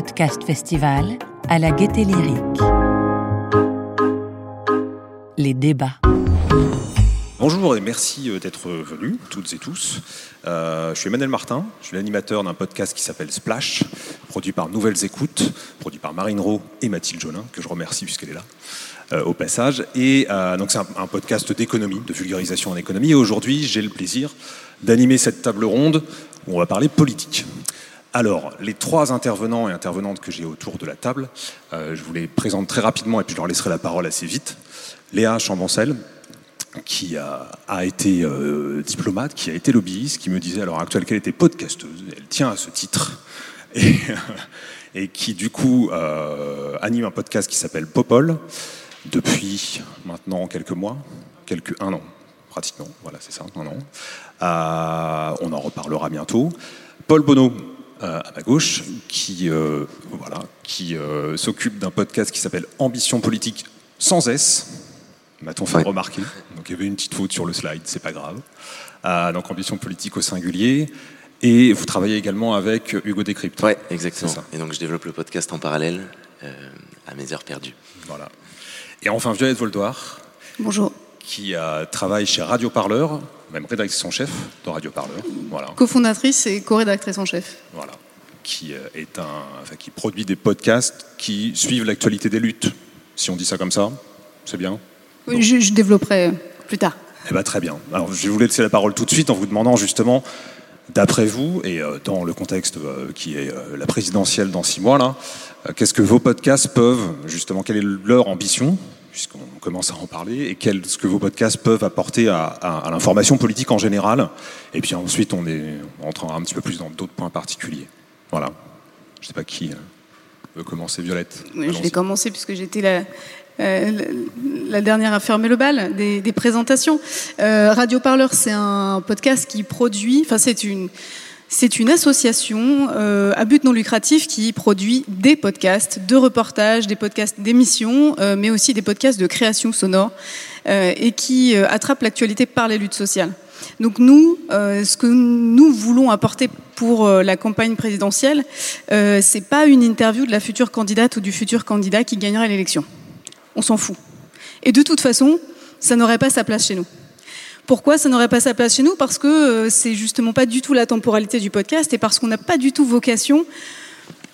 podcast festival à la gaieté lyrique. Les débats. Bonjour et merci euh, d'être venus, toutes et tous. Euh, je suis Emmanuel Martin, je suis l'animateur d'un podcast qui s'appelle Splash, produit par Nouvelles Écoutes, produit par Marine Rowe et Mathilde Jolin, que je remercie puisqu'elle est là. Euh, au passage. Et donc c'est un, un, podcast d'économie, de vulgarisation en économie. Et aujourd'hui, j'ai le plaisir d'animer cette table ronde où on va parler politique. Alors, les trois intervenants et intervenantes que j'ai autour de la table, euh, je vous les présente très rapidement et puis je leur laisserai la parole assez vite. Léa Chamboncel, qui a, été euh, diplomate, qui a été lobbyiste, qui me disait à l'heure actuelle qu'elle était podcasteuse, elle tient à ce titre, et, qui du coup euh, anime un podcast qui s'appelle Popol depuis maintenant quelques mois, quelques, un an pratiquement, voilà c'est ça, un an. On en reparlera bientôt. Paul Bonneau, euh, à ma gauche, qui, euh, voilà, qui euh, s'occupe d'un podcast qui s'appelle Ambition politique sans S. M'a-t-on fait ouais. remarquer Donc il y avait une petite faute sur le slide, c'est pas grave. Euh, donc Ambition politique au singulier. Et vous travaillez également avec Hugo Décrypte. Oui, exactement. Et donc je développe le podcast en parallèle euh, à mes heures perdues. Voilà. Et enfin Violette Voldoir. Bonjour. Qui euh, travaille chez Radio Parleur, même rédactrice en chef de Radio Parleur. Voilà. Co-fondatrice et co-rédactrice en chef. Voilà. Qui, euh, est un, enfin, qui produit des podcasts qui suivent l'actualité des luttes. Si on dit ça comme ça, c'est bien Oui, je, je, développerai plus tard. Eh ben, très bien. Alors, je vais vous laisser la parole tout de suite en vous demandant justement, d'après vous, et euh, dans le contexte euh, qui est euh, la présidentielle dans six mois, là, euh, qu'est-ce que vos podcasts peuvent, justement, quelle est leur ambition puisqu'on commence à en parler, et quel, ce que vos podcasts peuvent apporter à, à, à l'information politique en général. Et puis ensuite, on, est, on rentrera un petit peu plus dans d'autres points particuliers. Voilà. Je ne sais pas qui veut commencer, Violette. Oui, je vais commencer puisque j'étais la, euh, la dernière à fermer le bal des, des présentations. Euh, Radio Parleur, c'est un podcast qui produit, enfin c'est une c'est une association euh, à but non lucratif qui produit des podcasts de reportages, des podcasts d'émissions, euh, mais aussi des podcasts de création sonore euh, et qui euh, attrape l'actualité par les luttes sociales. Donc nous, ce que nous voulons apporter pour la campagne présidentielle, c'est pas une interview de la future candidate ou du futur candidat qui gagnera l'élection. On s'en fout. Et de toute façon, ça n'aurait pas sa place chez nous. Pourquoi ça n'aurait pas sa place chez nous Parce que euh, c'est justement pas du tout la temporalité du podcast et parce qu'on n'a pas du tout vocation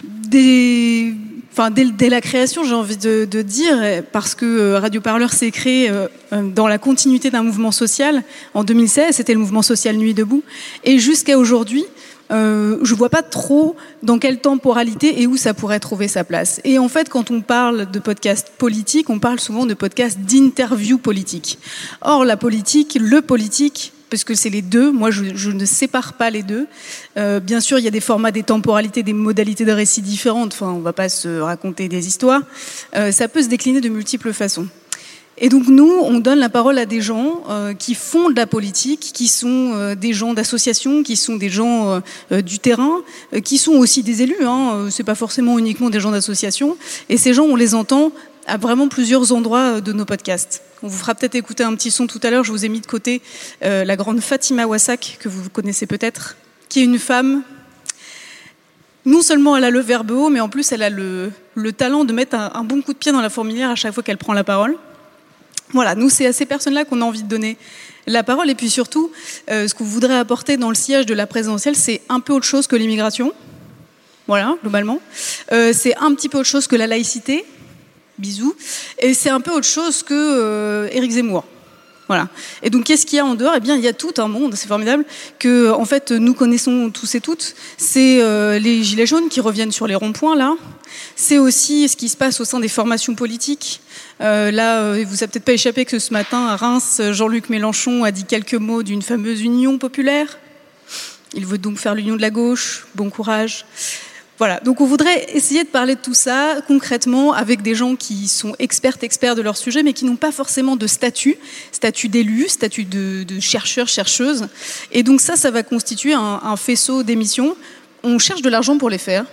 des... Enfin, dès, la création, j'ai envie de, de, dire, parce que euh, Radio Parleur s'est créé euh, dans la continuité d'un mouvement social. En 2016, c'était le mouvement social Nuit debout, et jusqu'à aujourd'hui, euh, je vois pas trop dans quelle temporalité et où ça pourrait trouver sa place. Et en fait, quand on parle de podcast politique, on parle souvent de podcast d'interview politique. Or, la politique, le politique, parce que c'est les deux. Moi, je, ne sépare pas les deux. Euh, bien sûr, il y a des formats, des temporalités, des modalités de récit différentes. Enfin, on ne va pas se raconter des histoires. Euh, ça peut se décliner de multiples façons. Et donc nous, on donne la parole à des gens euh, qui font de la politique, qui sont euh, des gens d'associations, qui sont des gens euh, du terrain, qui sont aussi des élus. Hein, c'est pas forcément uniquement des gens d'associations. Et ces gens, on les entend à vraiment plusieurs endroits de nos podcasts. On vous fera peut-être écouter un petit son tout à l'heure. Je vous ai mis de côté la grande Fatima Wassak que vous connaissez peut-être, qui est une femme. Non seulement elle a le verbe haut, mais en plus elle a le, le talent de mettre un, un bon coup de pied dans la fourmilière à chaque fois qu'elle prend la parole. Voilà, nous, c'est à ces personnes-là qu'on a envie de donner la parole. Et puis surtout, euh, ce que vous voudrez apporter dans le sillage de la présidentielle, c'est un peu autre chose que l'immigration. Voilà, globalement. Euh, c'est un petit peu autre chose que la laïcité. Bisous. Et c'est un peu autre chose que euh, Éric Zemmour. Voilà. Et donc, qu'est-ce qu'il y a en dehors? Eh bien, il y a tout un monde, c'est formidable, que, en fait, nous connaissons tous et toutes. C'est euh, les gilets jaunes qui reviennent sur les ronds-points, là. C'est aussi ce qui se passe au sein des formations politiques. Euh, là, euh, vous a peut-être pas échappé que ce matin, à Reims, Jean-Luc Mélenchon a dit quelques mots d'une fameuse union populaire. Il veut donc faire l'union de la gauche. Bon courage. Voilà, donc on voudrait essayer de parler de tout ça concrètement avec des gens qui sont experts, experts de leur sujet, mais qui n'ont pas forcément de statut, statut d'élu, statut de, de chercheur, chercheuse. Et donc ça, ça va constituer un, un faisceau d'émissions. On cherche de l'argent pour les faire.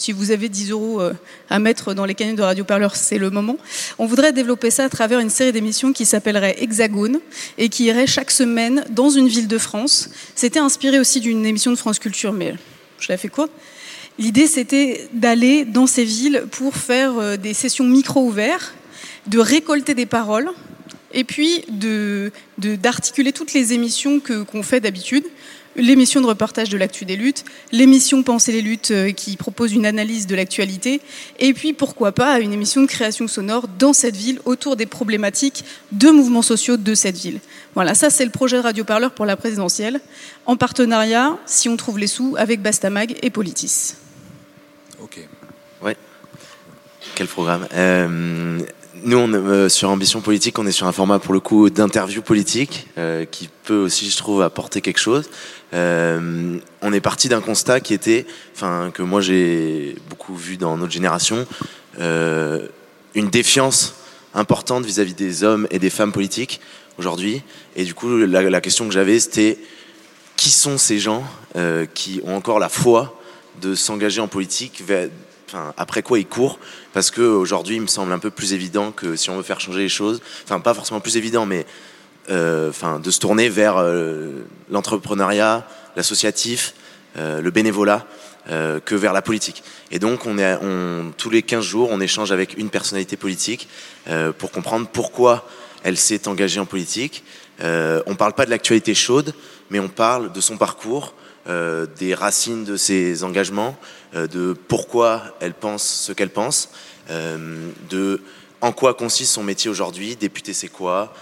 Si vous avez 10 euros euh, à mettre dans les cagnottes de Radio Parleur, c'est le moment. On voudrait développer ça à travers une série d'émissions qui s'appellerait Hexagone et qui irait chaque semaine dans une ville de France. C'était inspiré aussi d'une émission de France Culture, mais je la fais courte L'idée, c'était d'aller dans ces villes pour faire euh, des sessions micro ouverts, de récolter des paroles, et puis d'articuler toutes les émissions qu'on fait d'habitude, l'émission de reportage de l'actu des luttes, l'émission Penser les luttes euh, qui propose une analyse de l'actualité, et puis pourquoi pas une émission de création sonore dans cette ville autour des problématiques de mouvements sociaux de cette ville. Voilà, ça c'est le projet de Radio Parleur pour la présidentielle, en partenariat, si on trouve les sous, avec Bastamag et Politis. Ok. Ouais. Quel programme? Euh, nous, on, euh, sur Ambition Politique, on est sur un format pour le coup d'interview politique euh, qui peut aussi, je trouve, apporter quelque chose. Euh, on est parti d'un constat qui était, enfin, que moi j'ai beaucoup vu dans notre génération, une défiance importante vis-à-vis des hommes et des femmes politiques aujourd'hui. Et du coup, la, la question que j'avais, c'était qui sont ces gens qui ont encore la foi de s'engager en politique après quoi ils courent, parce qu'aujourd'hui, il me semble un peu plus évident que si on veut faire changer les choses, enfin, pas forcément plus évident, mais euh, enfin, de se tourner vers euh, l'entrepreneuriat, l'associatif, euh, le bénévolat, que vers la politique. Et donc, on est, tous les 15 jours, on échange avec une personnalité politique pour comprendre pourquoi elle s'est engagée en politique. on ne parle pas de l'actualité chaude, mais on parle de son parcours, euh, des racines de ses engagements, euh, de pourquoi elle pense ce qu'elle pense, euh, de en quoi consiste son métier aujourd'hui, député c'est quoi,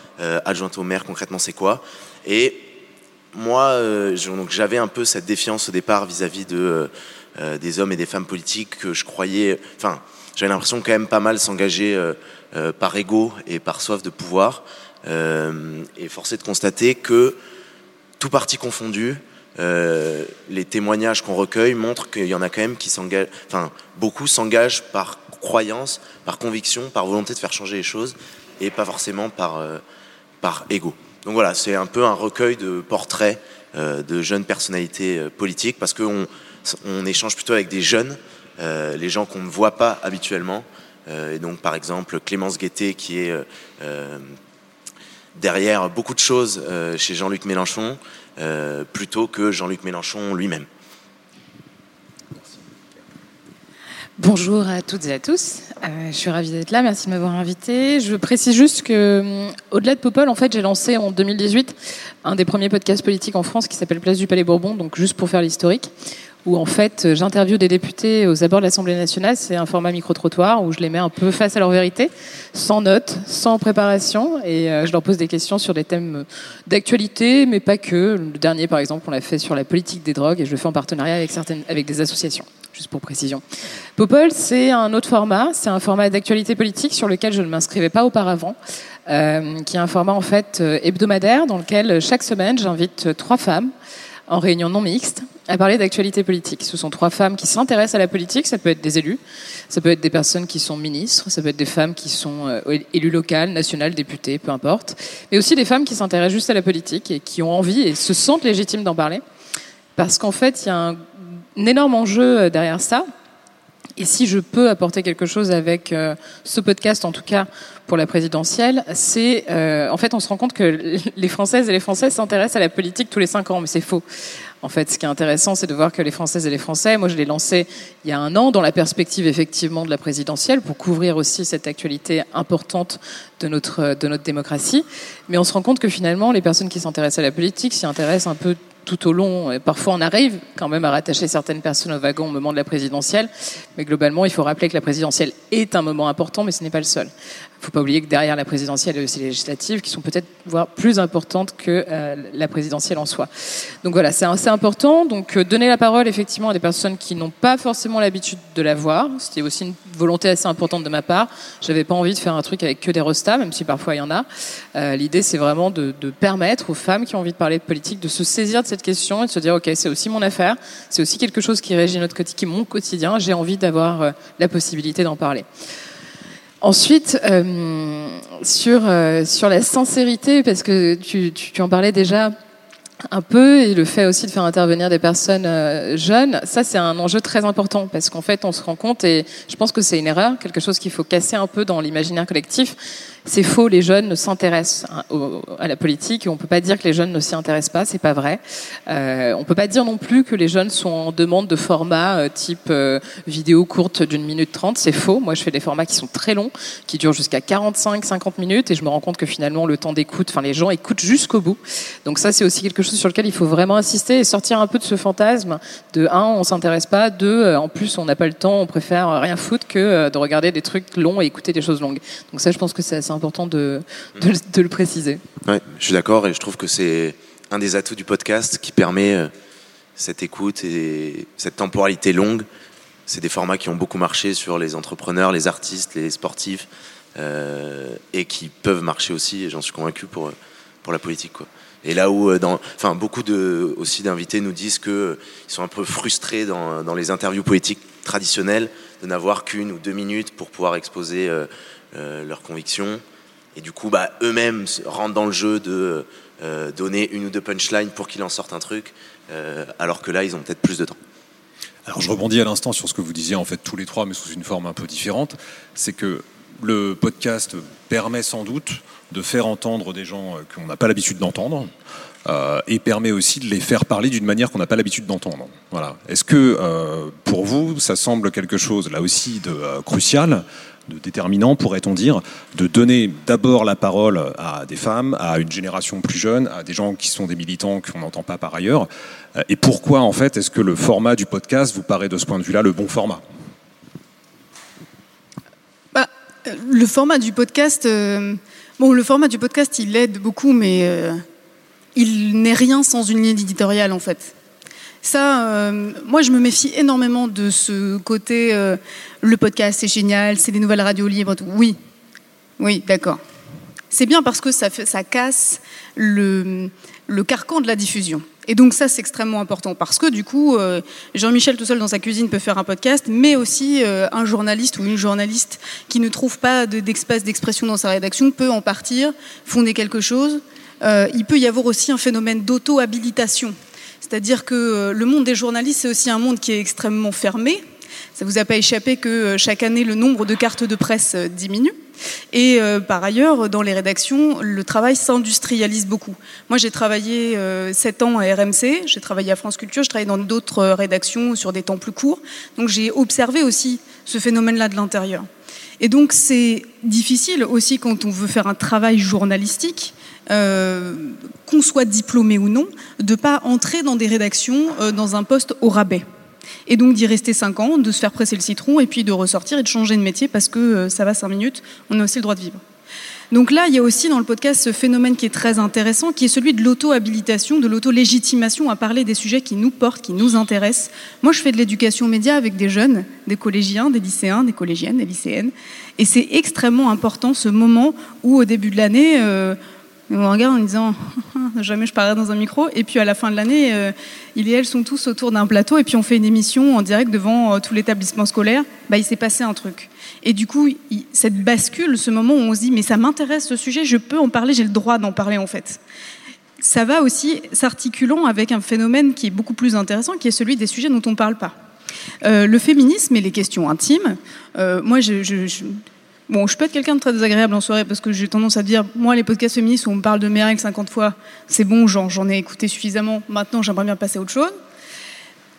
adjointe au maire concrètement c'est quoi. Et moi, j'avais un peu cette défiance au départ vis-à-vis de, des hommes et des femmes politiques que je croyais, enfin, j'avais l'impression quand même pas mal s'engager par ego et par soif de pouvoir. et forcé de constater que, tout parti confondu, euh, les témoignages qu'on recueille montrent qu'il y en a quand même qui s'engagent, enfin, beaucoup s'engagent par croyance, par conviction, par volonté de faire changer les choses et pas forcément par, euh, par ego. Donc voilà, c'est un peu un recueil de portraits euh, de jeunes personnalités politiques parce qu'on on échange plutôt avec des jeunes, les gens qu'on ne voit pas habituellement. et donc, par exemple, Clémence Guettet qui est derrière beaucoup de choses chez Jean-Luc Mélenchon, euh, plutôt que Jean-Luc Mélenchon lui-même. Bonjour à toutes et à tous. Euh, je suis ravie d'être là. Merci de m'avoir invité. Je précise juste que, euh, au-delà de Popol, en fait, j'ai lancé en 2018 un des premiers podcasts politiques en France qui s'appelle Place du Palais Bourbon. Donc, juste pour faire l'historique, où en fait j'interviewe des députés aux abords de l'Assemblée nationale. C'est un format micro-trottoir où je les mets un peu face à leur vérité, sans notes, sans préparation, et euh, je leur pose des questions sur des thèmes d'actualité, mais pas que. Le dernier, par exemple, on l'a fait sur la politique des drogues, et je le fais en partenariat avec certaines, avec des associations. Juste pour précision. Popol, c'est un autre format. C'est un format d'actualité politique sur lequel je ne m'inscrivais pas auparavant, euh, qui est un format en fait euh, hebdomadaire dans lequel chaque semaine j'invite trois femmes en réunion non mixte à parler d'actualité politique. Ce sont trois femmes qui s'intéressent à la politique. Ça peut être des élus, ça peut être des personnes qui sont ministres, ça peut être des femmes qui sont euh, élus locales, nationales, députées, peu importe. Mais aussi des femmes qui s'intéressent juste à la politique et qui ont envie et se sentent légitimes d'en parler. Parce qu'en fait, il y a un, énorme enjeu euh, derrière ça. Et si je peux apporter quelque chose avec euh, ce podcast, en tout cas pour la présidentielle, c'est en fait on se rend compte que les Françaises et les Français s'intéressent à la politique tous les cinq ans, mais c'est faux. En fait, ce qui est intéressant, c'est de voir que les Françaises et les Français, moi je l'ai lancé il y a un an dans la perspective effectivement de la présidentielle pour couvrir aussi cette actualité importante de notre, de notre démocratie. Mais on se rend compte que finalement, les personnes qui s'intéressent à la politique s'y intéressent un peu tout au long. Parfois, on arrive quand même à rattacher certaines personnes au wagon au moment de la présidentielle. Mais globalement, il faut rappeler que la présidentielle est un moment important, mais ce n'est pas le seul. Il ne faut pas oublier que derrière la présidentielle, il y a aussi les législatives qui sont peut-être voire plus importantes que euh, la présidentielle en soi. Donc voilà, c'est assez important. Donc euh, donner la parole effectivement à des personnes qui n'ont pas forcément l'habitude de la voir. C'était aussi une volonté assez importante de ma part. J'avais pas envie de faire un truc avec que des rostas, même si parfois il y en a. Euh, L'idée, c'est vraiment de, permettre aux femmes qui ont envie de parler de politique de se saisir de cette question et de se dire ok, c'est aussi mon affaire, c'est aussi quelque chose qui régit notre quotidien, mon quotidien. J'ai envie d'avoir euh, la possibilité d'en parler. Ensuite, euh, sur, euh, sur la sincérité, parce que tu, tu, en parlais déjà, un peu et le fait aussi de faire intervenir des personnes euh, jeunes, ça c'est un enjeu très important parce qu'en fait on se rend compte et je pense que c'est une erreur, quelque chose qu'il faut casser un peu dans l'imaginaire collectif, c'est faux, les jeunes ne s'intéressent à la politique et on peut pas dire que les jeunes ne s'y intéressent pas, c'est pas vrai. Euh, on peut pas dire non plus que les jeunes sont en demande de formats euh, type euh, vidéo courte d'une minute trente, c'est faux. Moi, je fais des formats qui sont très longs, qui durent jusqu'à 45, 50 minutes et je me rends compte que finalement le temps d'écoute, enfin les gens écoutent jusqu'au bout. Donc ça, c'est aussi quelque chose sur lequel il faut vraiment insister et sortir un peu de ce fantasme de un, on s'intéresse pas, deux, euh, en plus on n'a pas le temps, on préfère rien foutre que euh, de regarder des trucs longs et écouter des choses longues. Donc ça, je pense que c'est assez important de, de, le préciser. Ouais, je suis d'accord et je trouve que c'est un des atouts du podcast qui permet euh, cette écoute et cette temporalité longue. C'est des formats qui ont beaucoup marché sur les entrepreneurs, les artistes, les sportifs et qui peuvent marcher aussi, j'en suis convaincu, pour, pour la politique. Quoi. Et là où, euh, enfin, beaucoup de, aussi d'invités nous disent qu'ils sont un peu frustrés dans, dans, les interviews politiques traditionnelles de n'avoir qu'une ou deux minutes pour pouvoir exposer leurs convictions. Et du coup, bah, eux-mêmes rentrent dans le jeu de euh, donner une ou deux punchlines pour qu'ils en sortent un truc, euh, alors que là, ils ont peut-être plus de temps. Alors je rebondis à l'instant sur ce que vous disiez en fait tous les trois, mais sous une forme un peu différente. C'est que le podcast permet sans doute de faire entendre des gens euh, qu'on n'a pas l'habitude d'entendre. et permet aussi de les faire parler d'une manière qu'on n'a pas l'habitude d'entendre. Voilà. Est-ce que pour vous, ça semble quelque chose là aussi de crucial de déterminant, pourrait-on dire, de donner d'abord la parole à des femmes, à une génération plus jeune, à des gens qui sont des militants qu'on n'entend pas par ailleurs? Euh, et pourquoi, en fait, est-ce que le format du podcast vous paraît de ce point de vue-là le bon format bah, Le format du podcast, euh, bon, le format du podcast, il aide beaucoup, mais euh, il n'est rien sans une ligne éditoriale, en fait. Ça, euh, moi, je me méfie énormément de ce côté. Le podcast, c'est génial, c'est des nouvelles radios libres. Tout. Oui, oui, d'accord. C'est bien parce que ça, ça casse le, le, carcan de la diffusion. Et donc ça, c'est extrêmement important parce que du coup, euh, Jean-Michel tout seul dans sa cuisine peut faire un podcast, mais aussi un journaliste ou une journaliste qui ne trouve pas d'espace d'expression dans sa rédaction peut en partir, fonder quelque chose. il peut y avoir aussi un phénomène d'auto-habilitation c'est-à-dire que euh, le monde des journalistes, c'est aussi un monde qui est extrêmement fermé. Ça ne vous a pas échappé que euh, chaque année, le nombre de cartes de presse euh, diminue. Et par ailleurs, dans les rédactions, le travail s'industrialise beaucoup. Moi, j'ai travaillé sept ans à RMC, j'ai travaillé à France Culture, je travaillé dans d'autres rédactions sur des temps plus courts. Donc j'ai observé aussi ce phénomène-là de l'intérieur. Et donc c'est difficile aussi quand on veut faire un travail journalistique euh, qu'on soit diplômé ou non, de pas entrer dans des rédactions euh, dans un poste au rabais. Et donc d'y rester 5 ans, de se faire presser le citron et puis de ressortir et de changer de métier parce que euh, ça va 5 minutes, on a aussi le droit de vivre. Donc là, il y a aussi dans le podcast ce phénomène qui est très intéressant, qui est celui de l'auto-habilitation, de l'auto-légitimation à parler des sujets qui nous portent, qui nous intéressent. Moi, je fais de l'éducation média avec des jeunes, des collégiens, des lycéens, des collégiennes, des lycéennes. Et c'est extrêmement important ce moment où, au début de l'année, on me regarde en disant jamais je parlerai dans un micro. Et puis à la fin de l'année, euh, ils et elles sont tous autour d'un plateau et puis on fait une émission en direct devant euh, tout l'établissement scolaire. Bah, il s'est passé un truc. Et du coup, cette bascule, ce moment où on se dit mais ça m'intéresse ce sujet, je peux en parler, j'ai le droit d'en parler en fait. Ça va aussi s'articulant avec un phénomène qui est beaucoup plus intéressant, qui est celui des sujets dont on ne parle pas. Euh, le féminisme et les questions intimes. moi, je Bon, je peux être quelqu'un de très désagréable en soirée parce que j'ai tendance à dire, moi, les podcasts féministes où on me parle de mes règles 50 fois, c'est bon, j'en ai écouté suffisamment. Maintenant, j'aimerais bien passer à autre chose.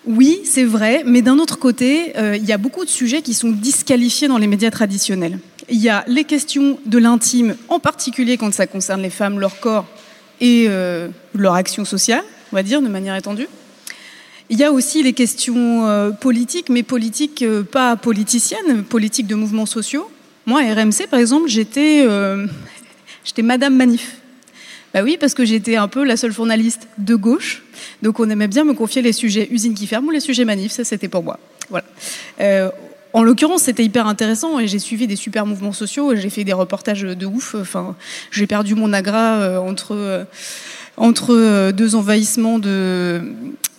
Oui, c'est vrai, mais d'un autre côté, euh, il y a beaucoup de sujets qui sont disqualifiés dans les médias traditionnels. Il y a les questions de l'intime, en particulier quand ça concerne les femmes, leur corps et euh, leur action sociale, on va dire, de manière étendue. Il y a aussi les questions euh, politiques, mais politiques pas politiciennes, politiques de mouvements sociaux. Moi, à RMC, par exemple, j'étais euh, j'étais Madame Manif. Bah oui, parce que j'étais un peu la seule journaliste de gauche. Donc on aimait bien me confier les sujets usines qui ferment ou les sujets manifs. Ça, c'était pour moi. Voilà. Euh, en l'occurrence, c'était hyper intéressant et j'ai suivi des super mouvements sociaux. J'ai fait des reportages de ouf. Enfin, j'ai perdu mon agra euh, entre entre deux envahissements de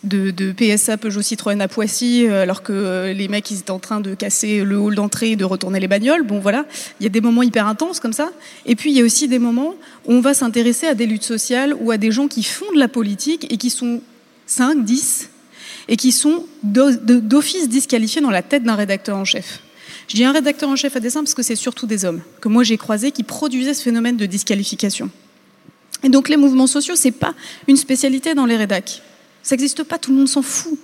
de, PSA Peugeot Citroën à Poissy, euh, alors que euh, les mecs étaient en train de casser le hall d'entrée et de retourner les bagnoles. Bon voilà, il y a des moments hyper intenses comme ça. Et puis il y a aussi des moments où on va s'intéresser à des luttes sociales ou à des gens qui font de la politique et qui sont 5, 10 et qui sont d'office disqualifiés dans la tête d'un rédacteur en chef. Je dis un rédacteur en chef à dessein parce que c'est surtout des hommes que moi j'ai croisés qui produisaient ce phénomène de disqualification. Et donc les mouvements sociaux, c'est pas une spécialité dans les rédacs. Ça n'existe pas, tout le monde s'en fout.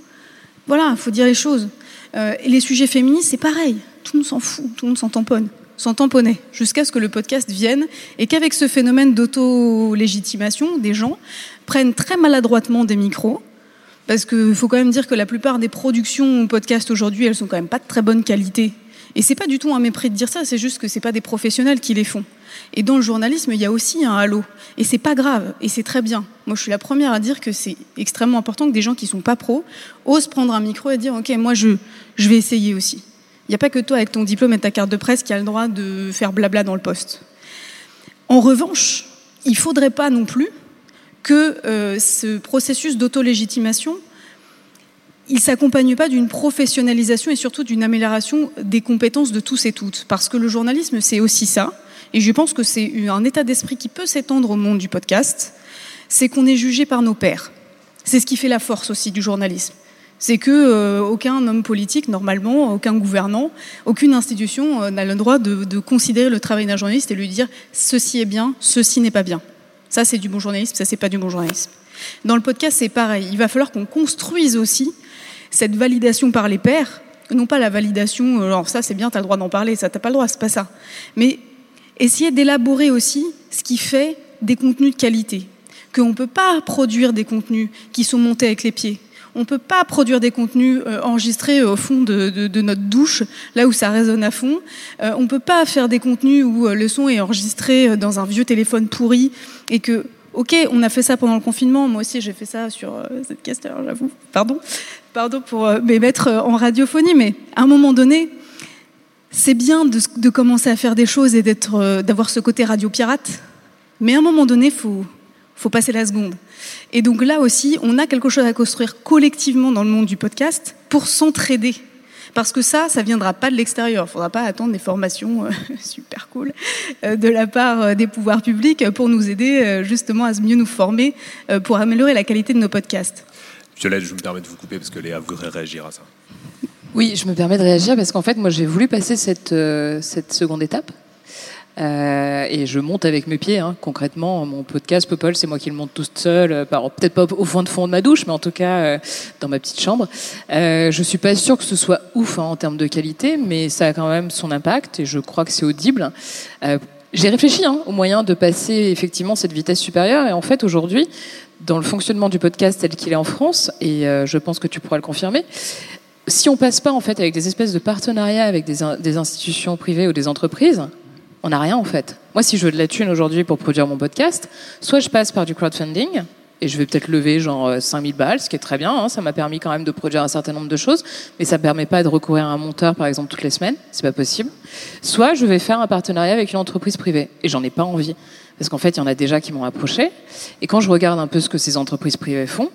Voilà, il faut dire les choses. Euh, et les sujets féministes, c'est pareil. Tout le monde s'en fout, tout le monde s'en tamponne, s'en tamponnait, jusqu'à ce que le podcast vienne et qu'avec ce phénomène d'auto-légitimation, des gens prennent très maladroitement des micros. Parce qu'il faut quand même dire que la plupart des productions podcast aujourd'hui, elles sont quand même pas de très bonne qualité. Et c'est pas du tout un mépris de dire ça, c'est juste que c'est pas des professionnels qui les font. Et dans le journalisme, il y a aussi un halo. Et c'est pas grave, et c'est très bien. Moi, je suis la première à dire que c'est extrêmement important que des gens qui sont pas pros osent prendre un micro et dire Ok, moi, je, je vais essayer aussi. Il n'y a pas que toi, avec ton diplôme et ta carte de presse, qui a le droit de faire blabla dans le poste. En revanche, il faudrait pas non plus que euh, ce processus d'autolégitimation il s'accompagne pas d'une professionnalisation et surtout d'une amélioration des compétences de tous et toutes. Parce que le journalisme, c'est aussi ça. Et je pense que c'est un état d'esprit qui peut s'étendre au monde du podcast. C'est qu'on est jugé par nos pairs. C'est ce qui fait la force aussi du journalisme. C'est que euh, aucun homme politique, normalement, aucun gouvernant, aucune institution euh, n'a le droit de, de, considérer le travail d'un journaliste et lui dire ceci est bien, ceci n'est pas bien. Ça, c'est du bon journalisme, ça, c'est pas du bon journalisme. Dans le podcast, c'est pareil. Il va falloir qu'on construise aussi cette validation par les pairs, non pas la validation, euh, alors ça c'est bien, tu as le droit d'en parler, ça t'as pas le droit, c'est pas ça. Mais essayer d'élaborer aussi ce qui fait des contenus de qualité. Qu'on ne peut pas produire des contenus qui sont montés avec les pieds. On ne peut pas produire des contenus euh, enregistrés au fond de, notre douche, là où ça résonne à fond. Euh, on ne peut pas faire des contenus où le son est enregistré dans un vieux téléphone pourri et que Ok, on a fait ça pendant le confinement. Moi aussi, j'ai fait ça sur cette caster, j'avoue. Pardon pardon pour euh, me mettre euh, en radiophonie, mais à un moment donné, c'est bien de, commencer à faire des choses et euh, d'avoir ce côté radio pirate, mais à un moment donné, faut, faut passer la seconde. Et donc là aussi, on a quelque chose à construire collectivement dans le monde du podcast pour s'entraider. Parce que ça, ça viendra pas de l'extérieur. Il ne faudra pas attendre des formations super cool de la part des pouvoirs publics pour nous aider justement à mieux nous former pour améliorer la qualité de nos podcasts. Violette, je me permets de vous couper parce que Léa voudrait réagir à ça. Oui, je me permets de réagir parce qu'en fait, moi, j'ai voulu passer cette, euh, cette seconde étape. Euh, et je monte avec mes pieds, hein, concrètement. Mon podcast Popol, c'est moi qui le monte toute seule, euh, peut-être pas au fond de fond de ma douche, mais en tout cas dans ma petite chambre. Euh, je suis pas sûre que ce soit ouf hein, en termes de qualité, mais ça a quand même son impact et je crois que c'est audible. j'ai réfléchi hein, au moyen de passer effectivement cette vitesse supérieure et en fait aujourd'hui, dans le fonctionnement du podcast tel qu'il est en France, et euh, je pense que tu pourras le confirmer, si on passe pas en fait avec des espèces de partenariats avec des, des institutions privées ou des entreprises, on n'a rien en fait. Moi, si je veux de la thune aujourd'hui pour produire mon podcast, soit je passe par du crowdfunding, et je vais peut-être lever genre 5000 euh, balles, ce qui est très bien, hein, ça m'a permis quand même de produire un certain nombre de choses, mais ça ne permet pas de recourir à un monteur par exemple toutes les semaines, c'est pas possible. Soit je vais faire un partenariat avec une entreprise privée, et j'en ai pas envie. Parce qu'en fait, il y en a déjà qui m'ont approché. Et quand je regarde un peu ce que ces entreprises privées font,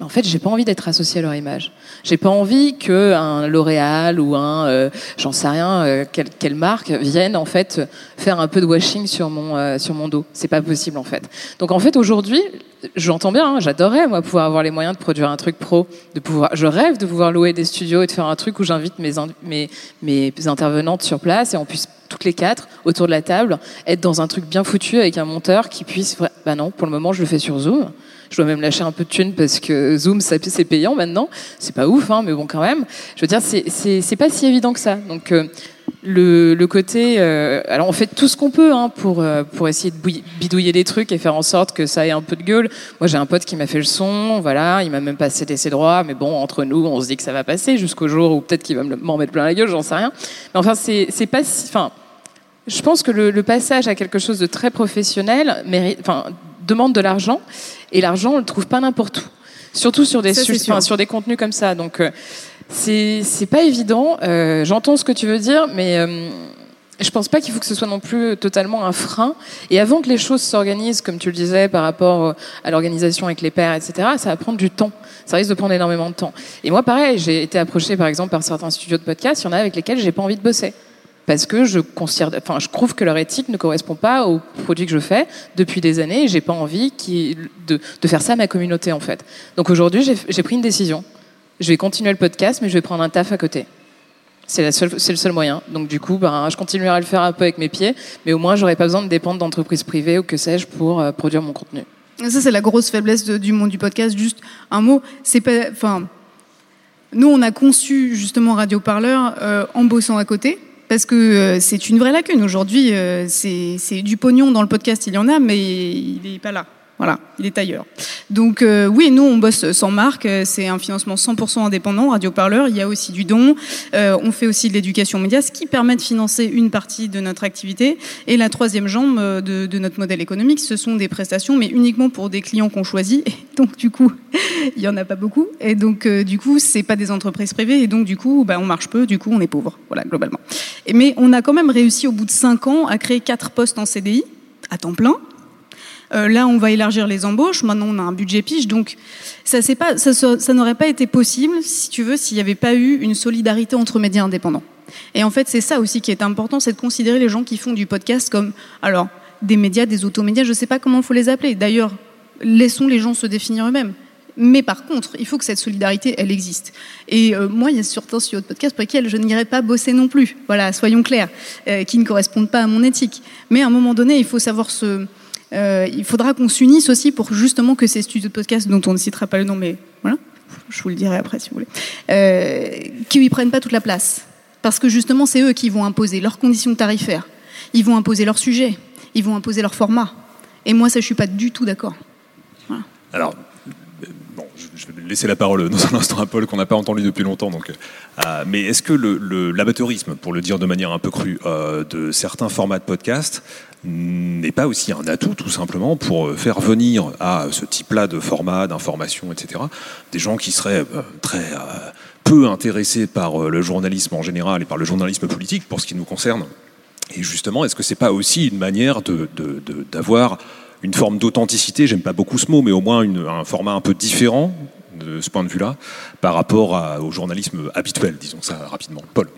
en fait, j'ai pas envie d'être associé à leur image. J'ai pas envie que un L'Oréal ou un, euh, j'en sais rien, euh, quelle, marque vienne en fait faire un peu de washing sur mon euh, sur mon dos. C'est pas possible en fait. Donc en fait aujourd'hui, j'entends bien, hein, j'adorerais moi pouvoir avoir les moyens de produire un truc pro, de pouvoir, je rêve de pouvoir louer des studios et de faire un truc où j'invite mes, mes mes intervenantes sur place et on puisse toutes les quatre autour de la table, être dans un truc bien foutu avec un monteur qui puisse. Bah non, pour le moment, je le fais sur Zoom. Je dois même lâcher un peu de thunes parce que Zoom, c'est payant maintenant. C'est pas ouf, hein, mais bon, quand même. Je veux dire, c'est pas si évident que ça. Donc, euh, le, côté. Euh, alors, on fait tout ce qu'on peut hein, pour, euh, pour essayer de bidouiller des trucs et faire en sorte que ça ait un peu de gueule. Moi, j'ai un pote qui m'a fait le son, voilà, il m'a même pas cédé ses droits, mais bon, entre nous, on se dit que ça va passer jusqu'au jour où peut-être qu'il va m'en mettre plein la gueule, j'en sais rien. Mais enfin, c'est pas si. Enfin, je pense que le, passage à quelque chose de très professionnel demande de l'argent, et l'argent, on le trouve pas n'importe où. Surtout sur des, sur des contenus comme ça. Donc, euh, c'est pas évident. Euh, j'entends ce que tu veux dire, mais euh, je pense pas qu'il faut que ce soit non plus totalement un frein. Et avant que les choses s'organisent, comme tu le disais, par rapport à l'organisation avec les pairs, etc., ça va prendre du temps. Ça risque de prendre énormément de temps. Et moi, pareil, j'ai été approché, par exemple, par certains studios de podcast. Il y en a avec lesquels j'ai pas envie de bosser. Parce que je trouve que leur éthique ne correspond pas aux produits que je fais depuis des années et j'ai pas envie de, faire ça à ma communauté, en fait. Donc aujourd'hui, j'ai pris une décision. Je vais continuer le podcast, mais je vais prendre un taf à côté. C'est, le seul moyen. Donc du coup, ben, je continuerai à le faire un peu avec mes pieds, mais au moins, j'aurai pas besoin de dépendre d'entreprises privées ou que sais-je pour euh, produire mon contenu. Ça, c'est la grosse faiblesse du monde du podcast. Juste un mot, nous, on a conçu justement Radio Parleur euh, en bossant à côté. Parce que euh, c'est une vraie lacune. Aujourd'hui, c'est du pognon dans le podcast, il y en a, mais il n'est pas là. Voilà, il est ailleurs. Donc euh, oui, nous on bosse sans marque, c'est un financement 100% indépendant, Radio Parleur, il y a aussi du don, euh, on fait aussi de l'éducation média, ce qui permet de financer une partie de notre activité. Et la troisième jambe euh, de, notre modèle économique, ce sont des prestations, mais uniquement pour des clients qu'on choisit. Et donc du coup, il y en a pas beaucoup. Et donc du coup, c'est pas des entreprises privées. Et donc du coup, bah, on marche peu, du coup on est pauvre, voilà globalement. mais on a quand même réussi au bout de cinq ans à créer quatre postes en CDI à temps plein euh, là, on va élargir les embauches. Maintenant, on a un budget pige. Donc, ça, n'aurait pas été possible, si tu veux, s'il n'y avait pas eu une solidarité entre médias indépendants. Et en fait, c'est ça aussi qui est important, c'est de considérer les gens qui font du podcast comme, alors, des médias, des automédias, je ne sais pas comment il faut les appeler. D'ailleurs, laissons les gens se définir eux-mêmes. Mais par contre, il faut que cette solidarité, elle existe. Et euh, moi, il y a certains studios de podcast pour lesquels je n'irai pas bosser non plus. Voilà, soyons clairs, euh, qui ne correspondent pas à mon éthique. Mais à un moment donné, il faut savoir se, euh, il faudra qu'on s'unisse aussi pour justement que ces studios de podcast, dont on ne citera pas le nom, mais voilà, je vous le dirai après si vous voulez, euh, qu'ils ne prennent pas toute la place. Parce que justement, c'est eux qui vont imposer leurs conditions tarifaires, ils vont imposer leur sujet, ils vont imposer leur format. Et moi, ça, je ne suis pas du tout d'accord. Alors, bon, je vais laisser la parole dans un instant à Paul qu'on n'a pas entendu depuis longtemps. Donc, euh, mais est-ce que l'amateurisme, pour le dire de manière un peu crue, de certains formats de podcast n'est pas aussi un atout tout simplement pour euh, faire venir à ce type-là de format, d'information, etc., des gens qui seraient euh, très euh, peu intéressés par le journalisme en général et par le journalisme politique pour ce qui nous concerne? Et justement, est-ce que c'est pas aussi une manière d'avoir une forme d'authenticité, j'aime pas beaucoup ce mot, mais au moins un format un peu différent de ce point de vue-là par rapport au journalisme habituel, disons ça rapidement. Paul.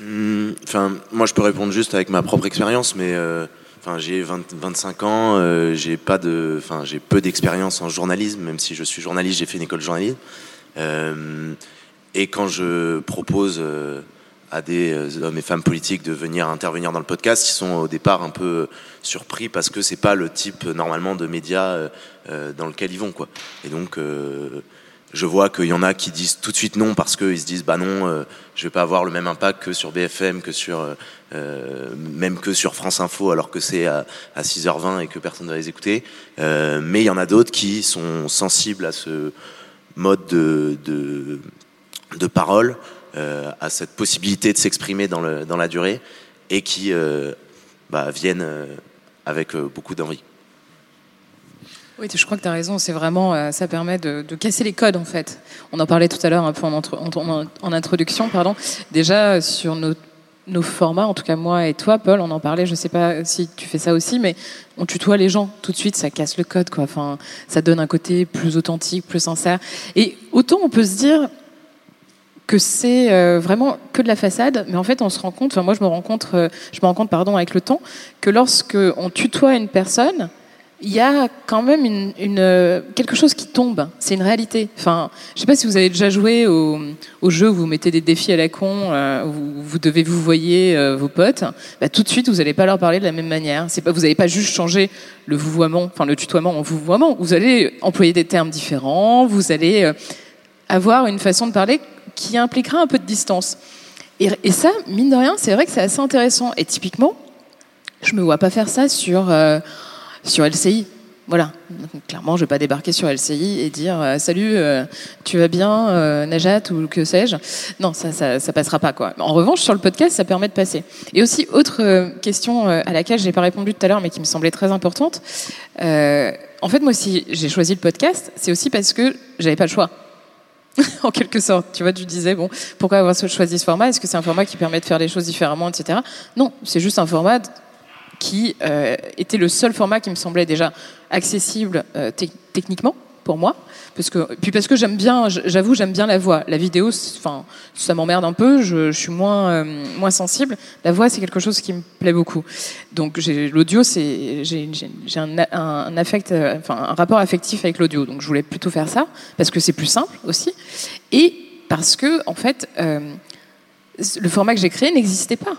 Hmm, enfin, moi, je peux répondre juste avec ma propre expérience, mais euh, enfin, j'ai 25 ans, euh, j'ai pas de, enfin, j'ai peu d'expérience en journalisme, même si je suis journaliste, j'ai fait une école de journalisme. Euh, et quand je propose à des hommes et femmes politiques de venir intervenir dans le podcast, ils sont au départ un peu surpris parce que c'est pas le type normalement de médias dans lequel ils vont, quoi. Et donc je vois qu'il y en a qui disent tout de suite non parce qu'ils se disent bah non, euh, je vais pas avoir le même impact que sur BFM, que sur euh, euh, même que sur France Info, alors que c'est à, 6h20 et que personne ne va les écouter. mais il y en a d'autres qui sont sensibles à ce mode de, de, parole, à cette possibilité de s'exprimer dans, dans la durée et qui bah, viennent avec beaucoup d'envie. Oui, je crois que tu as raison. C'est vraiment, euh, ça permet de, casser les codes en fait. On en parlait tout à l'heure un peu en, introduction, pardon. Déjà sur nos, formats, en tout cas moi et toi, Paul, on en parlait. Je sais pas si tu fais ça aussi, mais on tutoie les gens tout de suite. Ça casse le code. Enfin, ça donne un côté plus authentique, plus sincère. Et autant on peut se dire que c'est euh, vraiment que de la façade, mais en fait on se rend compte, enfin moi je me rends compte, euh, je me rends pardon avec le temps, que lorsque on tutoie une personne, il y a quand même une, quelque chose qui tombe. C'est une réalité. Enfin, je sais pas si vous avez déjà joué au, jeu où vous mettez des défis à la con, euh, où vous devez vous voyer euh, vos potes. Bah, tout de suite, vous n'allez pas leur parler de la même manière. Vous n'allez pas juste changer le vouvoiement, enfin le tutoiement en vouvoiement. Vous allez employer des termes différents. Vous allez euh, avoir une façon de parler qui impliquera un peu de distance. Et, ça, mine de rien, c'est vrai que c'est assez intéressant. Et typiquement, je me vois pas faire ça sur sur LCI. Voilà, clairement, je vais pas débarquer sur LCI et dire euh, salut, euh, tu vas bien, euh, Najat ou que sais-je? Non, ça, ça, passera pas quoi. En revanche, sur le podcast, ça permet de passer. Et aussi autre question à laquelle je n'ai pas répondu tout à l'heure, mais qui me semblait très importante. en fait, moi, si j'ai choisi le podcast, c'est aussi parce que j'avais pas le choix. en quelque sorte. Tu vois, tu disais, bon, pourquoi avoir choisi ce format? Est-ce que c'est un format qui permet de faire les choses différemment, etc. Non, c'est juste un format qui euh, était le seul format qui me semblait déjà accessible euh, techniquement pour moi. Parce que, puis parce que j'aime bien, j'avoue, j'aime bien la voix. La vidéo, enfin, ça m'emmerde un peu, je, suis moins, euh, moins sensible. La voix, c'est quelque chose qui me plaît beaucoup. Donc l'audio, j'ai un, un, un rapport affectif avec l'audio. Donc je voulais plutôt faire ça, parce que c'est plus simple aussi. Et parce que, en fait, le format que j'ai créé n'existait pas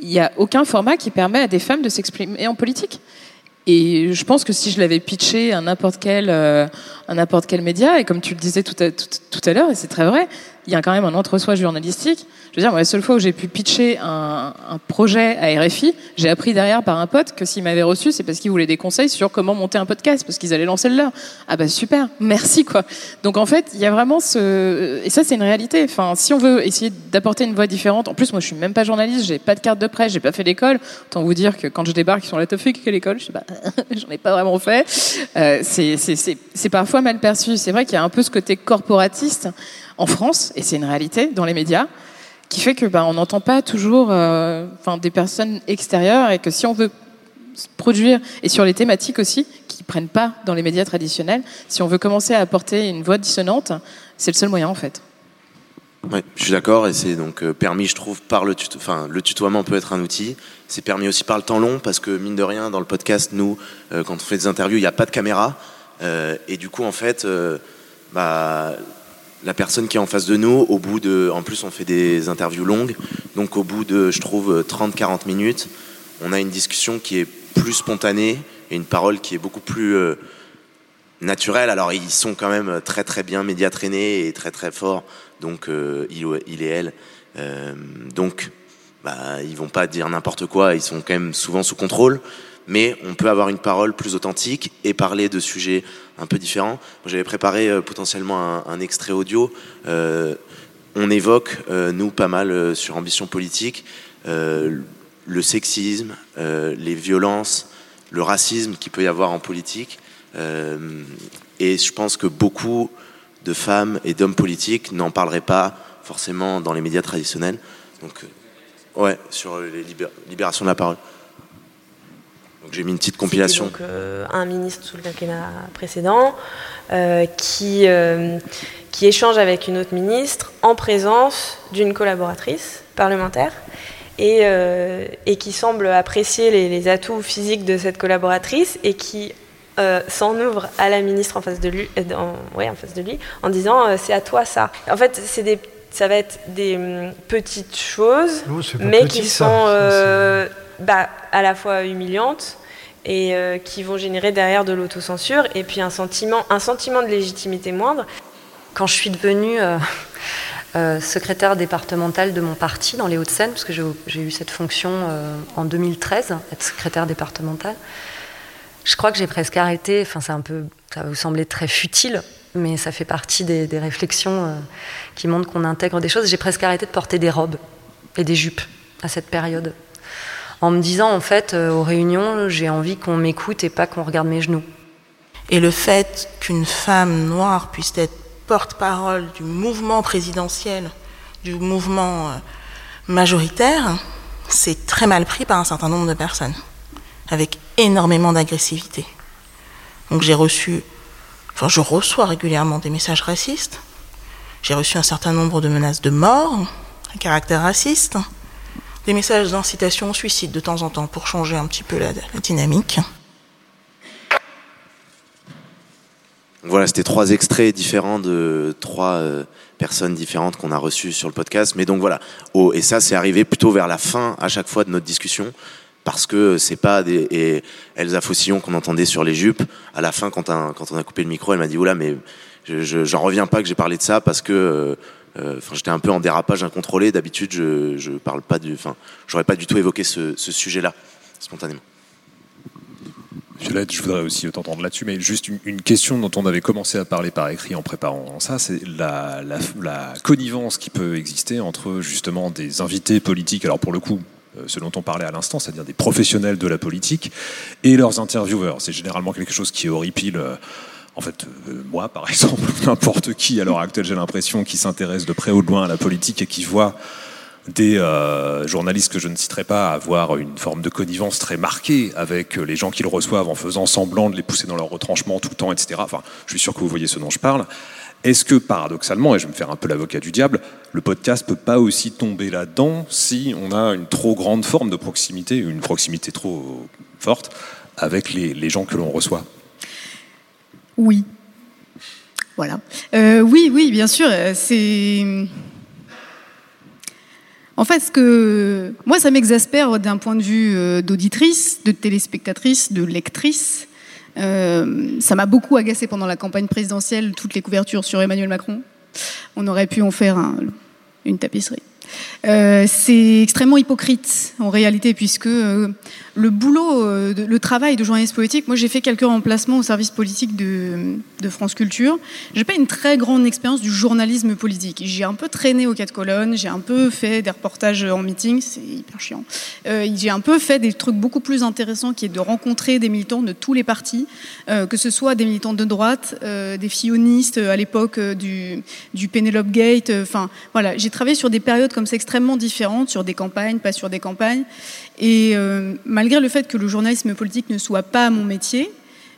il n'y a aucun format qui permet à des femmes de s'exprimer en politique. Et je pense que si je l'avais pitché à n'importe quel, euh, n'importe quel média, et comme tu le disais tout à, tout à l'heure, et c'est très vrai, il y a quand même un entre-soi journalistique. Je veux dire, moi, la seule fois où j'ai pu pitcher un, un projet à RFI, j'ai appris derrière par un pote que s'il m'avait reçu, c'est parce qu'il voulait des conseils sur comment monter un podcast, parce qu'ils allaient lancer le leur. Ah bah super, merci quoi. Donc en fait, il y a vraiment ce... Et ça, c'est une réalité. Enfin, si on veut essayer d'apporter une voix différente, en plus, moi, je suis même pas journaliste, j'ai pas de carte de presse, j'ai pas fait l'école. Autant vous dire que quand je débarque sur la fait que l'école, je sais pas, j'en ai pas vraiment fait. Euh, c'est parfois mal perçu. C'est vrai qu'il y a un peu ce côté corporatiste en France, et c'est une réalité dans les médias, qui fait que ben, on n'entend pas toujours euh, des personnes extérieures et que si on veut produire, et sur les thématiques aussi, qui prennent pas dans les médias traditionnels, si on veut commencer à apporter une voix dissonante, c'est le seul moyen en fait. Oui, je suis d'accord, et c'est donc euh, permis, je trouve, par le enfin, le tutoiement peut être un outil. C'est permis aussi par le temps long, parce que mine de rien, dans le podcast, nous, euh, quand on fait des interviews, il n'y a pas de caméra, et du coup, en fait, bah, la personne qui est en face de nous, au bout de, en plus on fait des interviews longues, donc au bout de, je trouve, 30-40 minutes, on a une discussion qui est plus spontanée et une parole qui est beaucoup plus euh, naturelle. Alors ils sont quand même très très bien médiatraînés et très très forts, donc euh, il, et elle, euh, donc bah, ils vont pas dire n'importe quoi, ils sont quand même souvent sous contrôle mais on peut avoir une parole plus authentique et parler de sujets un peu différents. J'avais préparé euh, potentiellement un, extrait audio. Euh, on évoque, euh, nous, pas mal sur Ambition politique, le sexisme, les violences, le racisme qu'il peut y avoir en politique. et je pense que beaucoup de femmes et d'hommes politiques n'en parleraient pas forcément dans les médias traditionnels. Donc, ouais, sur les libérations de la parole. J'ai mis une petite compilation. Donc, euh, un ministre sous le quinquennat précédent euh, qui, euh, qui échange avec une autre ministre en présence d'une collaboratrice parlementaire et, et qui semble apprécier les, atouts physiques de cette collaboratrice et qui s'en ouvre à la ministre en face de lui, en, ouais, en, face de lui en disant c'est à toi ça. En fait, c'est des ça va être des hum, petites choses, mais qui sont bah, à la fois humiliantes et euh, qui vont générer derrière de l'autocensure et puis un sentiment, un sentiment de légitimité moindre. Quand je suis devenue euh, euh, secrétaire départementale de mon parti dans les Hauts-de-Seine, parce que j'ai eu cette fonction en 2013, être secrétaire départementale, je crois que j'ai presque arrêté, enfin c'est un peu, ça va vous sembler très futile, mais ça fait partie des, des réflexions qui montrent qu'on intègre des choses. J'ai presque arrêté de porter des robes et des jupes à cette période en me disant en fait euh, aux réunions j'ai envie qu'on m'écoute et pas qu'on regarde mes genoux. Et le fait qu'une femme noire puisse être porte-parole du mouvement présidentiel, du mouvement euh, majoritaire, c'est très mal pris par un certain nombre de personnes, avec énormément d'agressivité. Donc j'ai reçu, enfin je reçois régulièrement des messages racistes, j'ai reçu un certain nombre de menaces de mort à caractère raciste, des messages d'incitation au suicide de temps en temps pour changer un petit peu la, dynamique. Voilà, c'était trois extraits différents de trois euh, personnes différentes qu'on a reçues sur le podcast. Mais donc voilà, oh, et ça c'est arrivé plutôt vers la fin à chaque fois de notre discussion parce que c'est pas des Elsa Fossillon qu'on entendait sur les jupes à la fin quand, quand on a coupé le micro elle m'a dit oula mais je, j'en reviens pas que j'ai parlé de ça parce que euh, enfin, j'étais un peu en dérapage incontrôlé. D'habitude, je, je parle pas du, enfin, j'aurais pas du tout évoqué ce, sujet-là spontanément. Violette, je voudrais aussi t'entendre là-dessus, mais juste une, question dont on avait commencé à parler par écrit en préparant ça, c'est la, la, connivence qui peut exister entre justement des invités politiques, alors pour le coup, euh, ce dont on parlait à l'instant, c'est-à-dire des professionnels de la politique, et leurs intervieweurs. C'est généralement quelque chose qui horripile euh, en fait, moi, par exemple, n'importe qui à l'heure actuelle, j'ai l'impression, qui s'intéresse de près ou de loin à la politique et qui voit des euh, journalistes que je ne citerai pas avoir une forme de connivence très marquée avec les gens qu'ils reçoivent en faisant semblant de les pousser dans leur retranchement tout le temps, etc. Enfin, je suis sûr que vous voyez ce dont je parle. Est-ce que paradoxalement, et je vais me faire un peu l'avocat du diable, le podcast peut pas aussi tomber là-dedans si on a une trop grande forme de proximité, une proximité trop forte avec les gens que l'on reçoit? Oui. Voilà. Euh, oui, oui, bien sûr. C'est en fait, ce que moi, ça m'exaspère d'un point de vue euh, d'auditrice, de téléspectatrice, de lectrice. Euh, ça m'a beaucoup agacé pendant la campagne présidentielle, toutes les couvertures sur Emmanuel Macron. On aurait pu en faire une tapisserie. Euh, c'est extrêmement hypocrite en réalité, puisque euh, le boulot, euh, le travail de journaliste politique, moi j'ai fait quelques remplacements au service politique de, France Culture. J'ai pas une très grande expérience du journalisme politique. J'ai un peu traîné aux quatre colonnes, j'ai un peu fait des reportages en meeting, c'est hyper chiant. j'ai un peu fait des trucs beaucoup plus intéressants qui est de rencontrer des militants de tous les partis, que ce soit des militants de droite, des fillonistes à l'époque du, du Penelope Gate. Enfin voilà, j'ai travaillé sur des périodes comme ça extrêmement différentes sur des campagnes, pas sur des campagnes. Et euh, malgré le fait que le journalisme politique ne soit pas mon métier,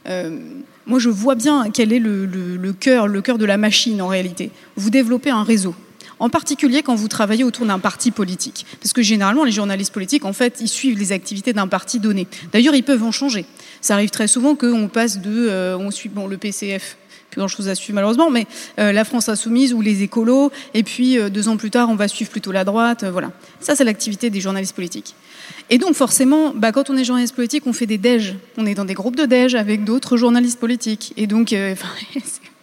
euh, moi je vois bien quel est le, cœur, le cœur de la machine en réalité. Vous développez un réseau. En particulier quand vous travaillez autour d'un parti politique. Parce que généralement, les journalistes politiques, en fait, ils suivent les activités d'un parti donné. D'ailleurs, ils peuvent en changer. Ça arrive très souvent qu'on passe de. Euh, on suit bon, le PCF, grand-chose à suivre malheureusement, mais la France insoumise ou les écolos, et puis deux ans plus tard, on va suivre plutôt la droite. Voilà. Ça, c'est l'activité des journalistes politiques. Et donc, forcément, bah, quand on est journaliste politique, on fait des déj. On est dans des groupes de déj avec d'autres journalistes politiques. Et donc, c'est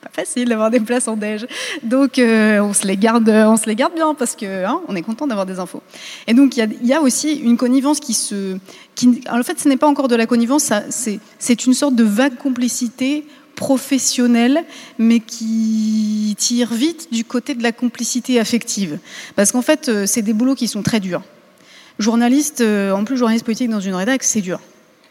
pas facile d'avoir des places en déj. Donc, on, se les garde, on se les garde bien parce que hein, on est content d'avoir des infos. Et donc, il y, a aussi une connivence qui se. Qui, en fait, ce n'est pas encore de la connivence, c'est une sorte de vague complicité professionnel, mais qui tire vite du côté de la complicité affective. Parce qu'en fait, euh, c'est des boulots qui sont très durs. Journaliste, euh, en plus journaliste politique dans une rédac, c'est dur.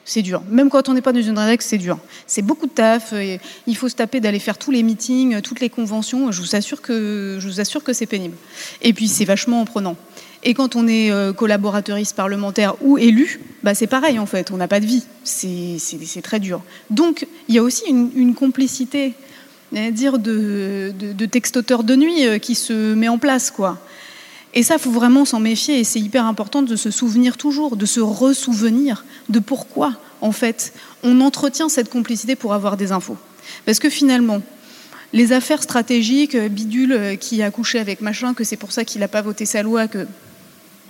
C'est dur. Même quand on n'est pas dans une rédac, c'est dur. C'est beaucoup de taf. Et il faut se taper d'aller faire tous les meetings, toutes les conventions. Je vous assure que, je vous assure que c'est pénible. Et puis c'est vachement en prenant. Et quand on est euh, collaborateuriste parlementaire ou élu, bah c'est pareil en fait, on n'a pas de vie. C'est très dur. Donc il y a aussi une, complicité dire de, de, de textoteurs de nuit euh, qui se met en place. quoi. Et ça, il faut vraiment s'en méfier et c'est hyper important de se souvenir toujours, de se ressouvenir de pourquoi, en fait, on entretient cette complicité pour avoir des infos. Parce que finalement, les affaires stratégiques, euh, bidule qui a couché avec machin, que c'est pour ça qu'il n'a pas voté sa loi, que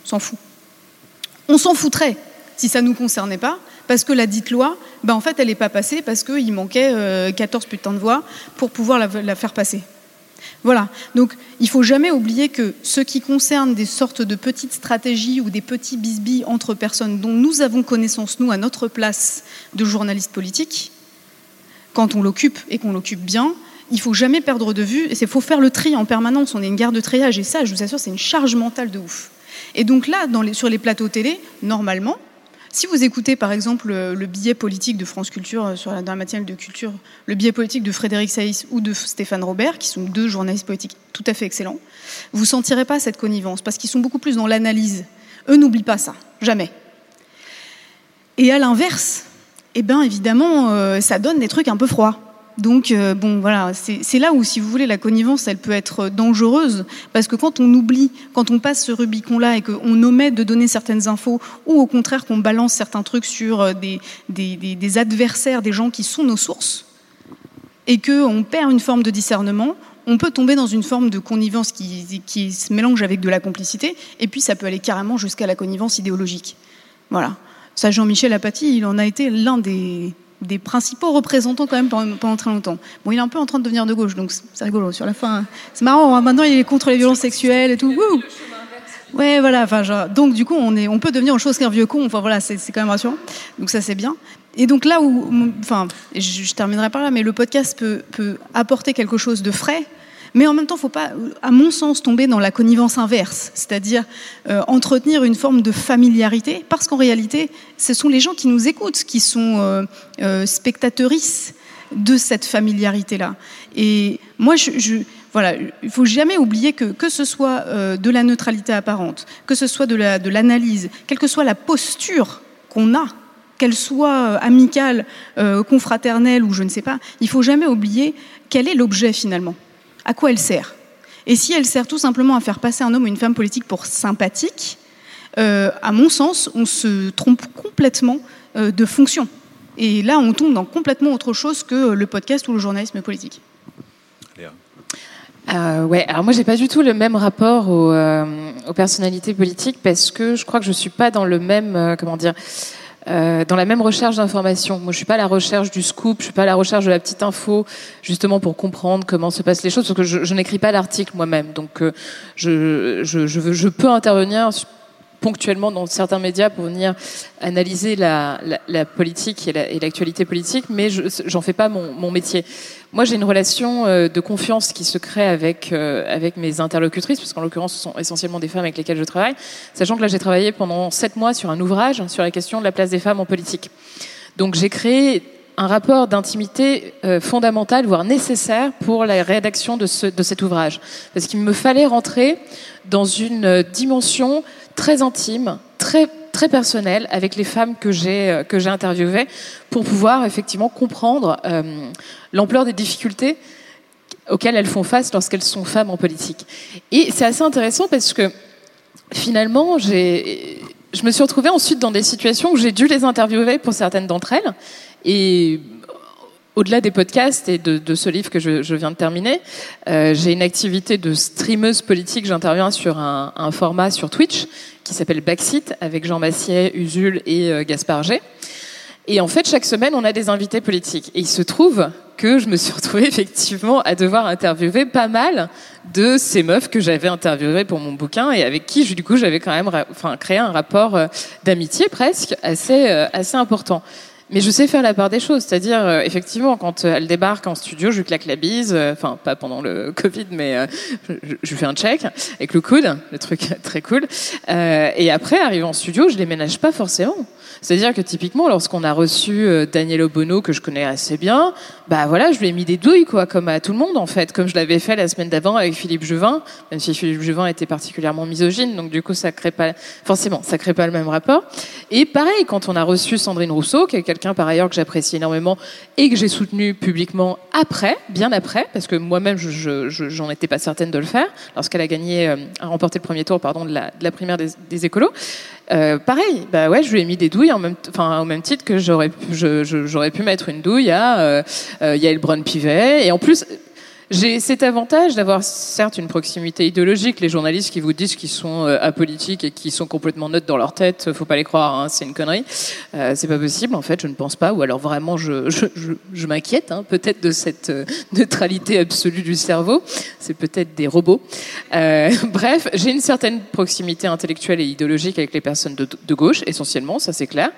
s'en fout. On s'en foutrait si ça ne nous concernait pas, parce que la dite loi, ben en fait, elle n'est pas passée parce qu'il manquait 14 euh, putains de voix pour pouvoir la, faire passer. Voilà. Donc, il faut jamais oublier que ce qui concerne des sortes de petites stratégies ou des petits bisbilles entre personnes dont nous avons connaissance, nous, à notre place de journaliste politique, quand on l'occupe et qu'on l'occupe bien, il faut jamais perdre de vue, et il faut faire le tri en permanence. On est une guerre de triage, et ça, je vous assure, c'est une charge mentale de ouf. Et donc là, sur les plateaux télé, normalement, si vous écoutez par exemple le, billet politique de France Culture euh, sur la, dans la de culture, le billet politique de Frédéric Saïs ou de Stéphane Robert, qui sont deux journalistes politiques tout à fait excellents, vous sentirez pas cette connivence parce qu'ils sont beaucoup plus dans l'analyse. Eux n'oublient pas ça, jamais. Et à l'inverse, eh bien évidemment, euh, ça donne des trucs un peu froids. Donc, euh, bon, voilà, c'est là où, si vous voulez, la connivence, elle peut être dangereuse, parce que quand on oublie, quand on passe ce Rubicon-là et qu'on omet de donner certaines infos, ou au contraire qu'on balance certains trucs sur euh, des, des, adversaires, des gens qui sont nos sources, et qu'on perd une forme de discernement, on peut tomber dans une forme de connivence qui, qui se mélange avec de la complicité, et puis ça peut aller carrément jusqu'à la connivence idéologique. Voilà. Ça, Jean-Michel Apathy, il en a été l'un des, des principaux représentants quand même pendant, très longtemps. Bon, il est un peu en train de devenir de gauche, donc c'est rigolo. Sur la fin, c'est marrant. Hein. maintenant, il est contre les violences sexuelles et tout. Ouais, voilà. Enfin, genre, donc du coup, on est, on peut devenir autre chose qu'un vieux con. Enfin voilà, c'est quand même rassurant. Donc ça, c'est bien. Et donc là où, enfin, je, je, terminerai par là, mais le podcast peut, peut apporter quelque chose de frais mais en même temps, il ne faut pas, à mon sens, tomber dans la connivence inverse, c'est-à-dire euh, entretenir une forme de familiarité, parce qu'en réalité, ce sont les gens qui nous écoutent, qui sont euh, euh de cette familiarité-là. Et moi, je, je voilà, il faut jamais oublier que que ce soit euh, de la neutralité apparente, que ce soit de la de l'analyse, quelle que soit la posture qu'on a, qu'elle soit amicale, confraternelle ou je ne sais pas, il faut jamais oublier quel est l'objet finalement, à quoi elle sert? Et si elle sert tout simplement à faire passer un homme ou une femme politique pour sympathique, euh, à mon sens, on se trompe complètement euh, de fonction. Et là, on tombe dans complètement autre chose que le podcast ou le journalisme politique. Euh, ouais, alors moi j'ai pas du tout le même rapport aux, euh, aux, personnalités politiques parce que je crois que je suis pas dans le même, euh, comment dire, euh, dans la même recherche d'information. Moi je suis pas à la recherche du scoop, je suis pas à la recherche de la petite info, justement pour comprendre comment se passent les choses, parce que je, je n'écris pas l'article moi-même, donc euh, je, je, je, veux, je peux intervenir ponctuellement dans certains médias pour venir analyser la, politique et l'actualité politique, mais j'en fais pas mon, métier. Moi, j'ai une relation euh, de confiance qui se crée avec euh, avec mes interlocutrices, parce qu'en l'occurrence, ce sont essentiellement des femmes avec lesquelles je travaille, sachant que là, j'ai travaillé pendant sept mois sur un ouvrage sur la question de la place des femmes en politique. Donc, j'ai créé un rapport d'intimité euh, fondamental, voire nécessaire pour la rédaction de cet ouvrage. Parce qu'il me fallait rentrer dans une dimension très intime, très très personnelle avec les femmes que j'ai euh, que j'ai interviewées pour pouvoir effectivement comprendre euh, l'ampleur des difficultés auxquelles elles font face lorsqu'elles sont femmes en politique. Et c'est assez intéressant parce que finalement, j'ai je me suis retrouvée ensuite dans des situations où j'ai dû les interviewer pour certaines d'entre elles et au-delà des podcasts et de, ce livre que je, viens de terminer, euh, j'ai une activité de streameuse politique. J'interviens sur un, un, format sur Twitch qui s'appelle Backseat avec Jean Massier, Usul et euh, Gaspard G. Et en fait, chaque semaine, on a des invités politiques. Et il se trouve que je me suis retrouvée effectivement à devoir interviewer pas mal de ces meufs que j'avais interviewées pour mon bouquin et avec qui, du coup, j'avais quand même enfin, créé un rapport euh, d'amitié presque assez, euh, assez important. Mais je sais faire la part des choses, c'est-à-dire euh, effectivement quand euh, elle débarque en studio, je lui claque la bise, euh, enfin pas pendant le Covid, mais euh, je, je, fais un check avec le coude, le truc très cool. Euh, et après, arrivé en studio, je les pas forcément. C'est-à-dire que typiquement, lorsqu'on a reçu euh, Daniel Obono, que je connais assez bien, bah voilà, je lui ai mis des douilles, quoi, comme à tout le monde, en fait, comme je l'avais fait la semaine d'avant avec Philippe Juvin, même si Philippe Juvin était particulièrement misogyne, donc du coup, ça crée pas, forcément, ça crée pas le même rapport. Et pareil, quand on a reçu Sandrine Rousseau, qui est quelqu'un par ailleurs que j'apprécie énormément et que j'ai soutenu publiquement après, bien après, parce que moi-même, je, je, j'en étais pas certaine de le faire, lorsqu'elle a gagné, euh, a remporté le premier tour, pardon, de la, de la primaire des écolos. Euh, pareil, bah ouais, je lui ai mis des douilles enfin au même titre que j'aurais, j'aurais pu mettre une douille à euh, euh, Yael Brun-Pivet. Et en plus, j'ai cet avantage d'avoir certes une proximité idéologique. Les journalistes qui vous disent qu'ils sont euh, apolitiques et qui sont complètement neutres dans leur tête, faut pas les croire, hein, c'est une connerie. Euh, c'est pas possible, en fait, je ne pense pas. Ou alors vraiment, je, m'inquiète hein, peut-être de cette euh, neutralité absolue du cerveau. C'est peut-être des robots. Euh, bref, j'ai une certaine proximité intellectuelle et idéologique avec les personnes de, de gauche, essentiellement, ça c'est clair.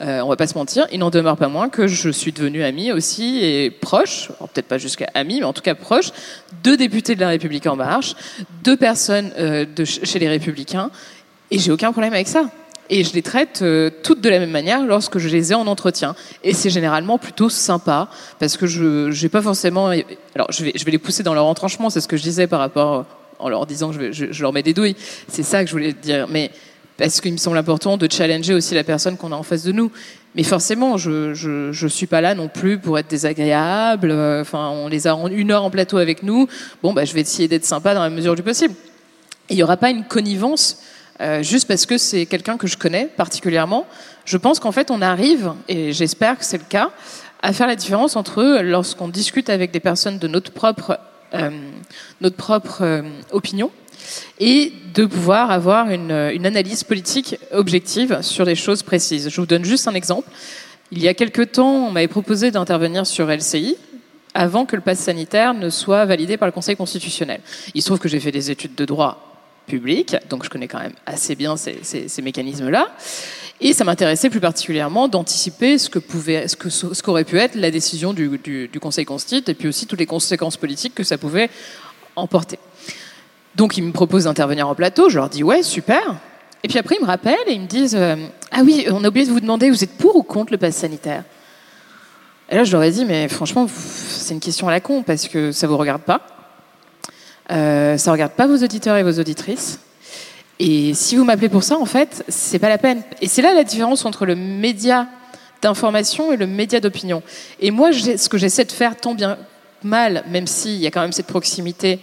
On va pas se mentir. Il n'en demeure pas moins que je suis devenue amie aussi et proche, peut-être pas jusqu'à amie, mais en tout cas proche deux députés de la République en marche, deux personnes euh, de chez les Républicains, et j'ai aucun problème avec ça. Et je les traite euh, toutes de la même manière lorsque je les ai en entretien. Et c'est généralement plutôt sympa, parce que je n'ai pas forcément... Alors, je vais, les pousser dans leur entranchement, c'est ce que je disais par rapport... En leur disant que je, je leur mets des douilles. C'est ça que je voulais dire. Mais parce qu'il me semble important de challenger aussi la personne qu'on a en face de nous. Mais forcément, je, je, je suis pas là non plus pour être désagréable. Enfin, on les a une heure en plateau avec nous. Bon, bah, je vais essayer d'être sympa dans la mesure du possible. Il n'y aura pas une connivence euh, juste parce que c'est quelqu'un que je connais particulièrement. Je pense qu'en fait, on arrive, et j'espère que c'est le cas, à faire la différence entre lorsqu'on discute avec des personnes de notre propre, euh, notre propre euh, opinion et de pouvoir avoir une, analyse politique objective sur des choses précises. Je vous donne juste un exemple. Il y a quelque temps, on m'avait proposé d'intervenir sur LCI avant que le pass sanitaire ne soit validé par le Conseil constitutionnel. Il se trouve que j'ai fait des études de droit public, donc je connais quand même assez bien ces, mécanismes-là. Et ça m'intéressait plus particulièrement d'anticiper ce que pouvait, qu'aurait pu être la décision du, du Conseil constitutionnel et puis aussi toutes les conséquences politiques que ça pouvait emporter. Donc ils me proposent d'intervenir en plateau, je leur dis ouais, super. Et puis après ils me rappellent et ils me disent euh, ah oui, on a oublié de vous demander, vous êtes pour ou contre le pass sanitaire? Et là, je leur ai dit, mais franchement, c'est une question à la con, parce que ça vous regarde pas. Euh, ça regarde pas vos auditeurs et vos auditrices. Et si vous m'appelez pour ça, en fait, c'est pas la peine. Et c'est là la différence entre le média d'information et le média d'opinion. Et moi, ce que j'essaie de faire tant bien mal, même s'il y a quand même cette proximité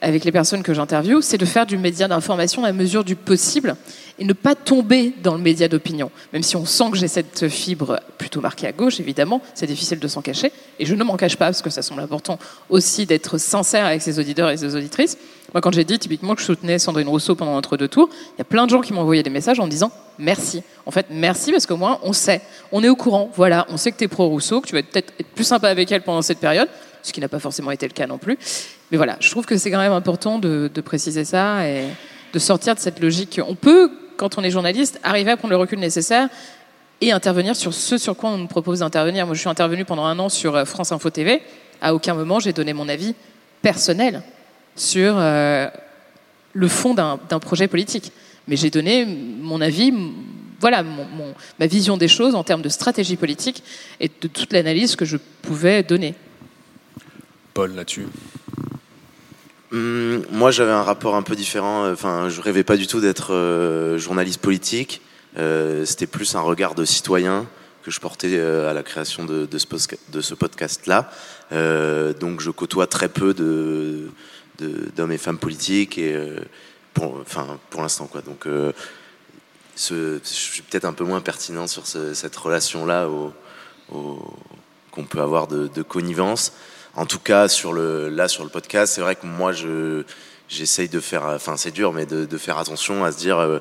avec les personnes que j'interviewe, c'est de faire du média d'information à mesure du possible et ne pas tomber dans le média d'opinion. Même si on sent que j'ai cette fibre plutôt marquée à gauche, évidemment, c'est difficile de s'en cacher. Et je ne m'en cache pas, parce que ça semble important aussi d'être sincère avec ses auditeurs et ses auditrices. Moi, quand j'ai dit typiquement que je soutenais Sandrine Rousseau pendant notre deux tours, il y a plein de gens qui m'ont envoyé des messages en me disant merci. En fait, merci parce qu'au moins on sait, on est au courant. Voilà, on sait que tu es pro-Rousseau, que tu vas peut-être être plus sympa avec elle pendant cette période, ce qui n'a pas forcément été le cas non plus. Mais voilà, je trouve que c'est quand même important de, préciser ça et de sortir de cette logique. On peut quand on est journaliste, arriver à prendre le recul nécessaire et intervenir sur ce sur quoi on nous propose d'intervenir. Moi, je suis intervenu pendant un an sur euh, France Info TV. À aucun moment, j'ai donné mon avis personnel sur euh, le fond d'un projet politique. Mais j'ai donné mon avis, voilà, ma vision des choses en termes de stratégie politique et de toute l'analyse que je pouvais donner. Là-dessus Hum, moi, j'avais un rapport un peu différent. Euh, enfin, je rêvais pas du tout d'être euh, journaliste politique. Euh, C'était plus un regard de citoyen que je portais à la création de, ce, podcast-là. donc, je côtoie très peu d'hommes et femmes politiques et pour, enfin, pour l'instant. Donc, je suis peut-être un peu moins pertinent sur ce, cette relation-là qu'on peut avoir de, de connivence en tout cas là sur le podcast, c'est vrai que moi je j'essaye de faire, enfin c'est dur, mais de, faire attention à se dire, euh,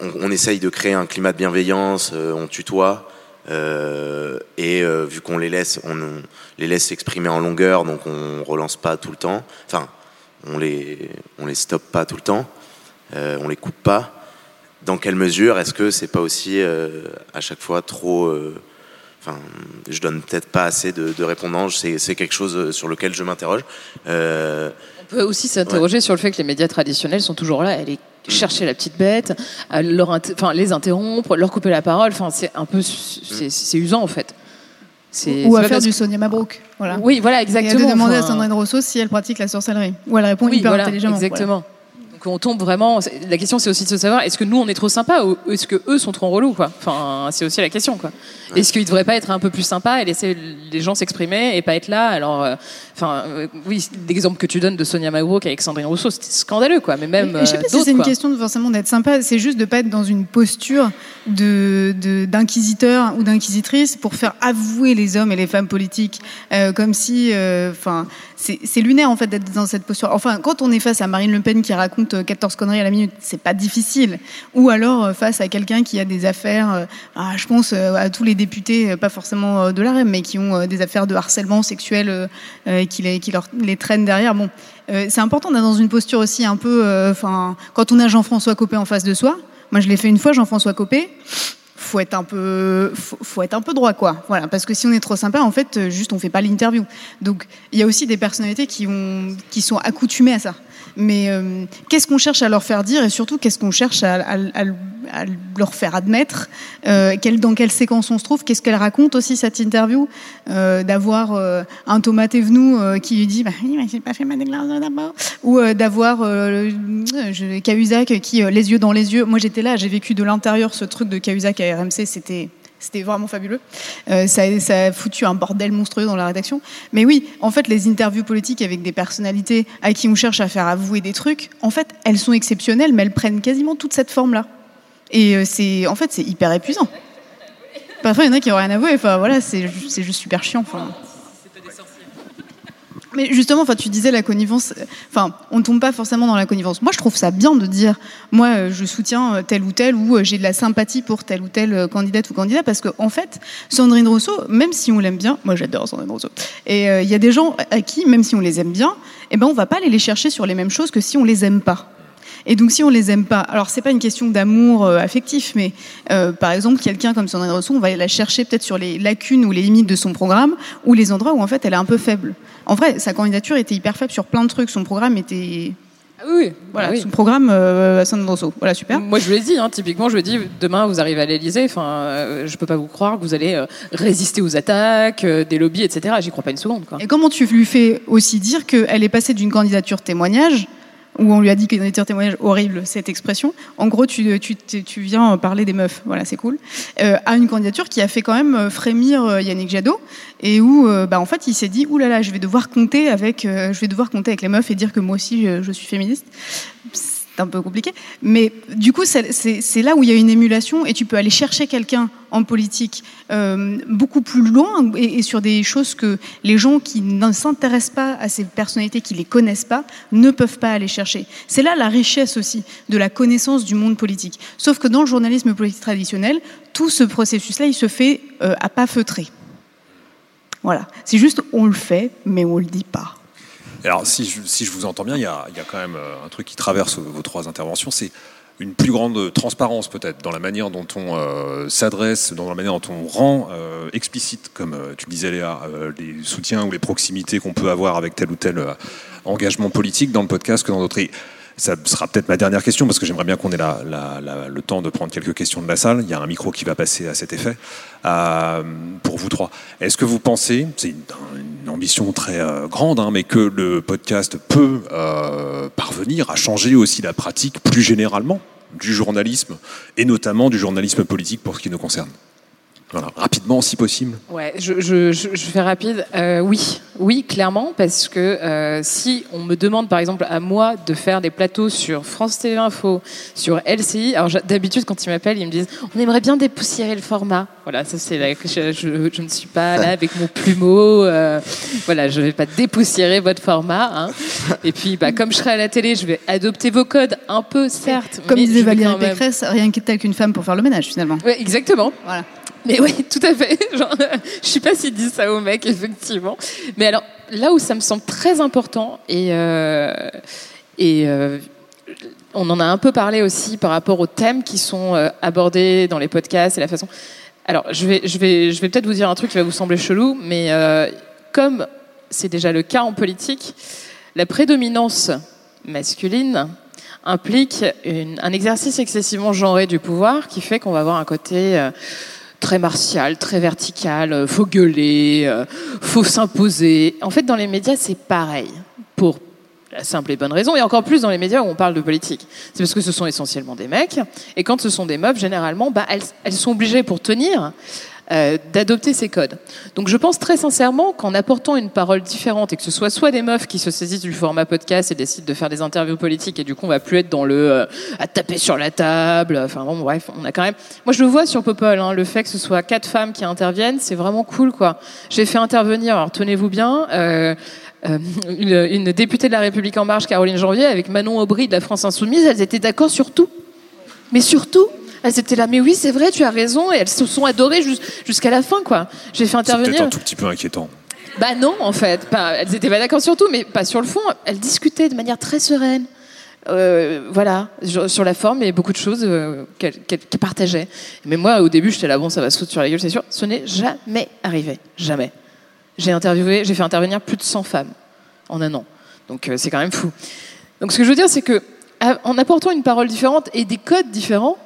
on, essaye de créer un climat de bienveillance, euh, on tutoie. Euh, et vu qu'on les laisse, on, on, les laisse s'exprimer en longueur, donc on relance pas tout le temps. Enfin, on les on les stoppe pas tout le temps, on les coupe pas. Dans quelle mesure est-ce que c'est pas aussi à chaque fois trop Enfin, je donne peut-être pas assez de, de répondants. C'est quelque chose euh, sur lequel je m'interroge. Euh, On peut aussi s'interroger ouais. sur le fait que les médias traditionnels sont toujours là. Elle est chercher la petite bête, à leur enfin, les interrompre, leur couper la parole. Enfin, c'est un peu, c'est usant en fait. Ou à faire du Sonia Mabrouk. Voilà. Oui, voilà, exactement. Et à demander enfin... à Sandrine Rousseau si elle pratique la sorcellerie. Ou elle répond oui, hyper voilà, intelligemment. Exactement. Voilà on tombe vraiment. La question, c'est aussi de se savoir est-ce que nous, on est trop sympa ou est-ce que eux sont trop relous, quoi? Enfin, c'est aussi la question, quoi. Ouais. Est-ce qu'ils devraient pas être un peu plus sympas et laisser les gens s'exprimer et pas être là? Alors, euh, enfin, euh, oui, l'exemple que tu donnes de Sonia Mabrouk avec Sandrine Rousseau, c'était scandaleux, quoi. Mais même. je sais pas euh, si c'est une question de forcément d'être sympa. C'est juste de pas être dans une posture de d'inquisiteur ou d'inquisitrice pour faire avouer les hommes et les femmes politiques, euh, comme si, enfin, c'est lunaire en fait d'être dans cette posture. Enfin, quand on est face à Marine Le Pen qui raconte 14 conneries à la minute, c'est pas difficile. Ou alors face à quelqu'un qui a des affaires, ah, je pense à tous les députés, pas forcément de la REM, mais qui ont des affaires de harcèlement sexuel euh, qui, les, qui traînent derrière. Bon, euh, c'est important d'être dans une posture aussi un peu, enfin, quand on a Jean-François Copé en face de soi. Moi, je l'ai fait une fois, Jean-François Copé faut être un peu faut, être un peu droit quoi voilà parce que si on est trop sympa en fait juste on fait pas l'interview donc il y a aussi des personnalités qui sont accoutumées à ça mais euh, qu'est-ce qu'on cherche à leur faire dire et surtout qu'est-ce qu'on cherche à, à, à, à, leur faire admettre euh, dans quelle séquence on se trouve qu'est-ce qu'elle raconte aussi cette interview euh, d'avoir euh, un tomate Venou euh, qui lui dit bah, oui, mais j'ai pas fait ma déclaration d'abord. Ou euh, d'avoir Cahuzac qui les yeux dans les yeux. Moi j'étais là j'ai vécu de l'intérieur ce truc de Cahuzac à RMC c'était c'était vraiment fabuleux. Euh, ça, a foutu un bordel monstrueux dans la rédaction. Mais oui, en fait, les interviews politiques avec des personnalités à qui on cherche à faire avouer des trucs, en fait, elles sont exceptionnelles, mais elles prennent quasiment toute cette forme-là. Et euh, c'est, en fait, c'est hyper épuisant. Parfois, il y en a qui n'ont rien à avouer. Enfin, voilà, c'est juste super chiant. Enfin. Mais justement, enfin, tu disais la connivence. Enfin, on ne tombe pas forcément dans la connivence. Moi, je trouve ça bien de dire, moi, je soutiens tel ou tel, ou j'ai de la sympathie pour tel ou tel candidate ou candidat, parce qu'en en fait, Sandrine Rousseau, même si on l'aime bien, moi, j'adore Sandrine Rousseau. Et il euh, y a des gens à qui, même si on les aime bien, eh ben, on va pas aller les chercher sur les mêmes choses que si on les aime pas. Et donc, si on les aime pas, alors c'est pas une question d'amour euh, affectif, mais euh, par exemple, quelqu'un comme Sandrine Rousseau, on va la chercher peut-être sur les lacunes ou les limites de son programme, ou les endroits où en fait elle est un peu faible. En vrai, sa candidature était hyper faible sur plein de trucs. Son programme était oui, Voilà, oui. son programme euh, à Saint-Rosso. Voilà, super. Moi, je lui ai dit, hein, typiquement, je lui ai dit, demain, vous arrivez à l'Elysée, enfin, euh, je peux pas vous croire que vous allez euh, résister aux attaques, euh, des lobbies, etc. J'y crois pas une seconde, quoi. Et comment tu lui fais aussi dire qu'elle est passée d'une candidature témoignage, où on lui a dit que candidature témoignage, horrible cette expression, en gros tu, viens parler des meufs, voilà c'est cool, euh, à une candidature qui a fait quand même frémir euh, Yannick Jadot, et où euh, bah, en il s'est dit, oulala, je vais devoir compter avec, euh, je vais devoir compter avec les meufs et dire que moi aussi je suis féministe. C'est un peu compliqué, mais du coup c'est- là où il y a une émulation et tu peux aller chercher quelqu'un en politique euh, beaucoup plus loin et, et sur des choses que les gens qui ne s'intéressent pas à ces personnalités, qui les connaissent pas, ne peuvent pas aller chercher. C'est là la richesse aussi de la connaissance du monde politique. Sauf que dans le journalisme politique traditionnel, tout ce processus-là, il se fait euh, à pas feutré. Voilà. C'est juste, on le fait, mais on le dit pas. Alors, si je, si je vous entends bien, il y a, quand même euh, un truc qui traverse vos trois interventions, c'est une plus grande transparence peut-être dans la manière dont on euh, s'adresse, dans la manière dont on rend euh, explicite, comme tu le disais Léa, les soutiens ou les proximités qu'on peut avoir avec tel ou tel engagement politique dans le podcast que dans d'autres. Ça sera peut-être ma dernière question parce que j'aimerais bien qu'on ait le temps de prendre quelques questions de la salle. Il y a un micro qui va passer à cet effet euh, pour vous trois. Est-ce que vous pensez, c'est une, une ambition très euh, grande, hein, mais que le podcast peut euh, parvenir à changer aussi la pratique plus généralement du journalisme et notamment du journalisme politique pour ce qui nous concerne? Voilà, rapidement si possible. Ouais, je, je, je, fais rapide. Euh, oui, oui, clairement, parce que euh, si on me demande, par exemple, à moi de faire des plateaux sur France TV Info, sur LCI, alors d'habitude, quand ils m'appellent, ils me disent on aimerait bien dépoussiérer le format. Voilà, ça c'est là que je, je, je ne suis pas là avec mon plumeau. euh, voilà, je vais pas dépoussiérer votre format. Hein. Et puis, bah, comme je serai à la télé, je vais adopter vos codes un peu, certes. Comme mais disait Valérie même- Pécresse, rien tel qu'une femme pour faire le ménage finalement. Ouais, exactement. Voilà. Mais oui, tout à fait. Genre, je sais pas s'ils disent ça aux mecs, effectivement. Mais alors, là où ça me semble très important, et, euh, et euh, on en a un peu parlé aussi par rapport aux thèmes qui sont abordés dans les podcasts et la façon. Alors, je vais, peut-être vous dire un truc qui va vous sembler chelou, mais euh, comme c'est déjà le cas en politique, la prédominance masculine implique un exercice excessivement genré du pouvoir qui fait qu'on va avoir un côté euh, très martial, très vertical, euh, faut gueuler, euh, faut s'imposer. En fait, dans les médias, c'est pareil. Pour la simple et bonne raison, et encore plus dans les médias où on parle de politique. C'est parce que ce sont essentiellement des mecs, et quand ce sont des meufs, généralement, bah, elles, elles sont obligées pour tenir euh, d'adopter ces codes. Donc je pense très sincèrement qu'en apportant une parole différente, et que ce soit soit des meufs qui se saisissent du format podcast et décident de faire des interviews politiques, et du coup on va plus être dans le euh, à taper sur la table, enfin bon bref, on a quand même... Moi je le vois sur Popol, hein, le fait que ce soit quatre femmes qui interviennent, c'est vraiment cool quoi. J'ai fait intervenir, alors tenez-vous bien... Euh, euh, une, une députée de la République en marche, Caroline Janvier, avec Manon Aubry de la France Insoumise, elles étaient d'accord sur tout. Mais surtout, elles étaient là, mais oui, c'est vrai, tu as raison, et elles se sont adorées jus- jusqu'à la fin, quoi. J'ai fait C'est intervenir. un tout petit peu inquiétant. Bah non, en fait, pas, elles étaient pas d'accord sur tout, mais pas sur le fond. Elles discutaient de manière très sereine. Euh, voilà, sur la forme, a beaucoup de choses euh, qu'elles partageaient. Mais moi, au début, j'étais là, bon, ça va se foutre sur la gueule, c'est sûr. Ce n'est jamais arrivé, jamais. J'ai interviewé, j'ai fait intervenir plus de 100 femmes en un an. Donc euh, c'est quand même fou. Donc ce que je veux dire, c'est que en apportant une parole différente et des codes différents,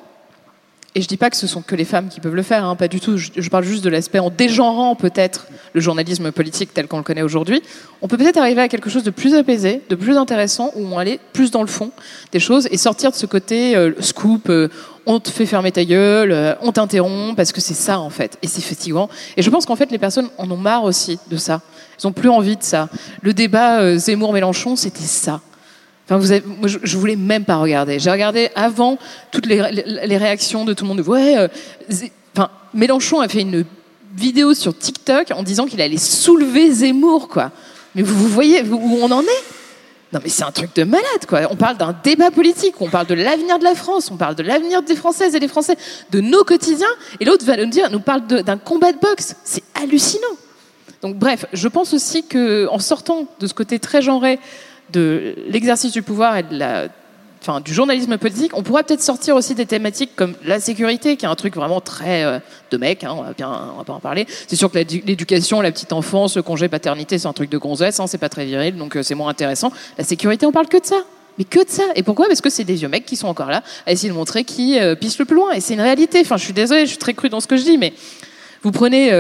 et je dis pas que ce sont que les femmes qui peuvent le faire, hein, pas du tout. Je, parle juste de l'aspect en dégenrant peut-être le journalisme politique tel qu'on le connaît aujourd'hui. On peut peut-être arriver à quelque chose de plus apaisé, de plus intéressant, où on allait plus dans le fond des choses et sortir de ce côté euh, scoop. euh, on te fait fermer ta gueule, euh, on t'interrompt parce que c'est ça en fait, et c'est fatigant. Et je pense qu'en fait les personnes en ont marre aussi de ça. Elles ont plus envie de ça. Le débat Zemmour-Mélenchon, c'était ça. Enfin, vous moi, je, je voulais même pas regarder. J'ai regardé avant toutes les, ré- les réactions de tout le monde. Ouais, euh, enfin, Mélenchon a fait une vidéo sur TikTok en disant qu'il allait soulever Zemmour, quoi. Mais vous, vous voyez où on en est? Non, mais c'est un truc de malade, quoi. On parle d'un débat politique, on parle de l'avenir de la France, on parle de l'avenir des Françaises et des Français, de nos quotidiens, et l'autre va nous dire, nous parle d'un combat de boxe. C'est hallucinant. Donc bref, je pense aussi que en sortant de ce côté très genré de l'exercice du pouvoir et de la, enfin, du journalisme politique, on pourra peut-être sortir aussi des thématiques comme la sécurité, qui est un truc vraiment très euh, de mec, hein, on, va bien, on va pas en parler. C'est sûr que l'édu- l'éducation, la petite enfance, le congé paternité, c'est un truc de gonzesse, hein, c'est pas très viril, donc euh, c'est moins intéressant. La sécurité, on parle que de ça. Mais que de ça. Et pourquoi? Parce que c'est des vieux mecs qui sont encore là à essayer de montrer qui euh, pisse le plus loin. Et c'est une réalité. Enfin, je suis désolée, je suis très cru dans ce que je dis, mais vous prenez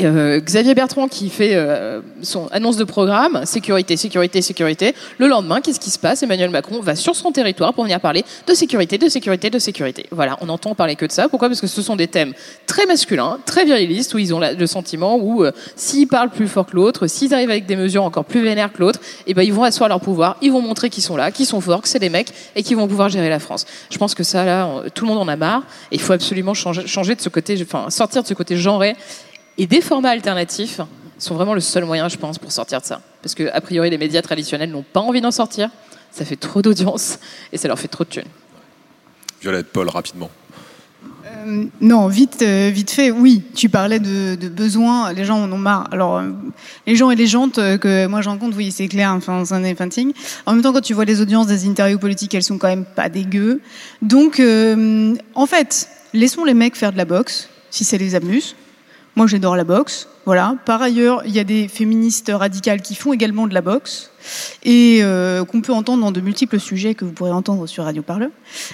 euh, Xavier Bertrand qui fait euh, son annonce de programme, sécurité, sécurité, sécurité. Le lendemain, qu'est-ce qui se passe? Emmanuel Macron va sur son territoire pour venir parler de sécurité, de sécurité, de sécurité. Voilà, on entend parler que de ça. Pourquoi? Parce que ce sont des thèmes très masculins, très virilistes, où ils ont le sentiment où euh, s'ils parlent plus fort que l'autre, s'ils arrivent avec des mesures encore plus vénères que l'autre, et eh ben ils vont asseoir leur pouvoir, ils vont montrer qu'ils sont là, qu'ils sont forts, que c'est des mecs et qu'ils vont pouvoir gérer la France. Je pense que ça, là, tout le monde en a marre. Il faut absolument changer, changer de ce côté, enfin sortir de ce côté genré et des formats alternatifs sont vraiment le seul moyen, je pense, pour sortir de ça. Parce que, a priori, les médias traditionnels n'ont pas envie d'en sortir. Ça fait trop d'audience et ça leur fait trop de thunes. Violette, Paul, rapidement. Euh, non, vite, euh, vite fait, oui. Tu parlais de, besoins, les gens en ont marre. Alors, euh, les gens et les jantes que moi j'en compte, oui, c'est clair, enfin, c'est un effacing. En même temps, quand tu vois les audiences des interviews politiques, elles sont quand même pas dégueu. Donc, en fait, laissons les mecs faire de la boxe, si ça les amuse. Moi, j'adore la boxe. Voilà. Par ailleurs, il y a des féministes radicales qui font également de la boxe et euh, qu'on peut entendre dans de multiples sujets que vous pourrez entendre sur Radio Parleur.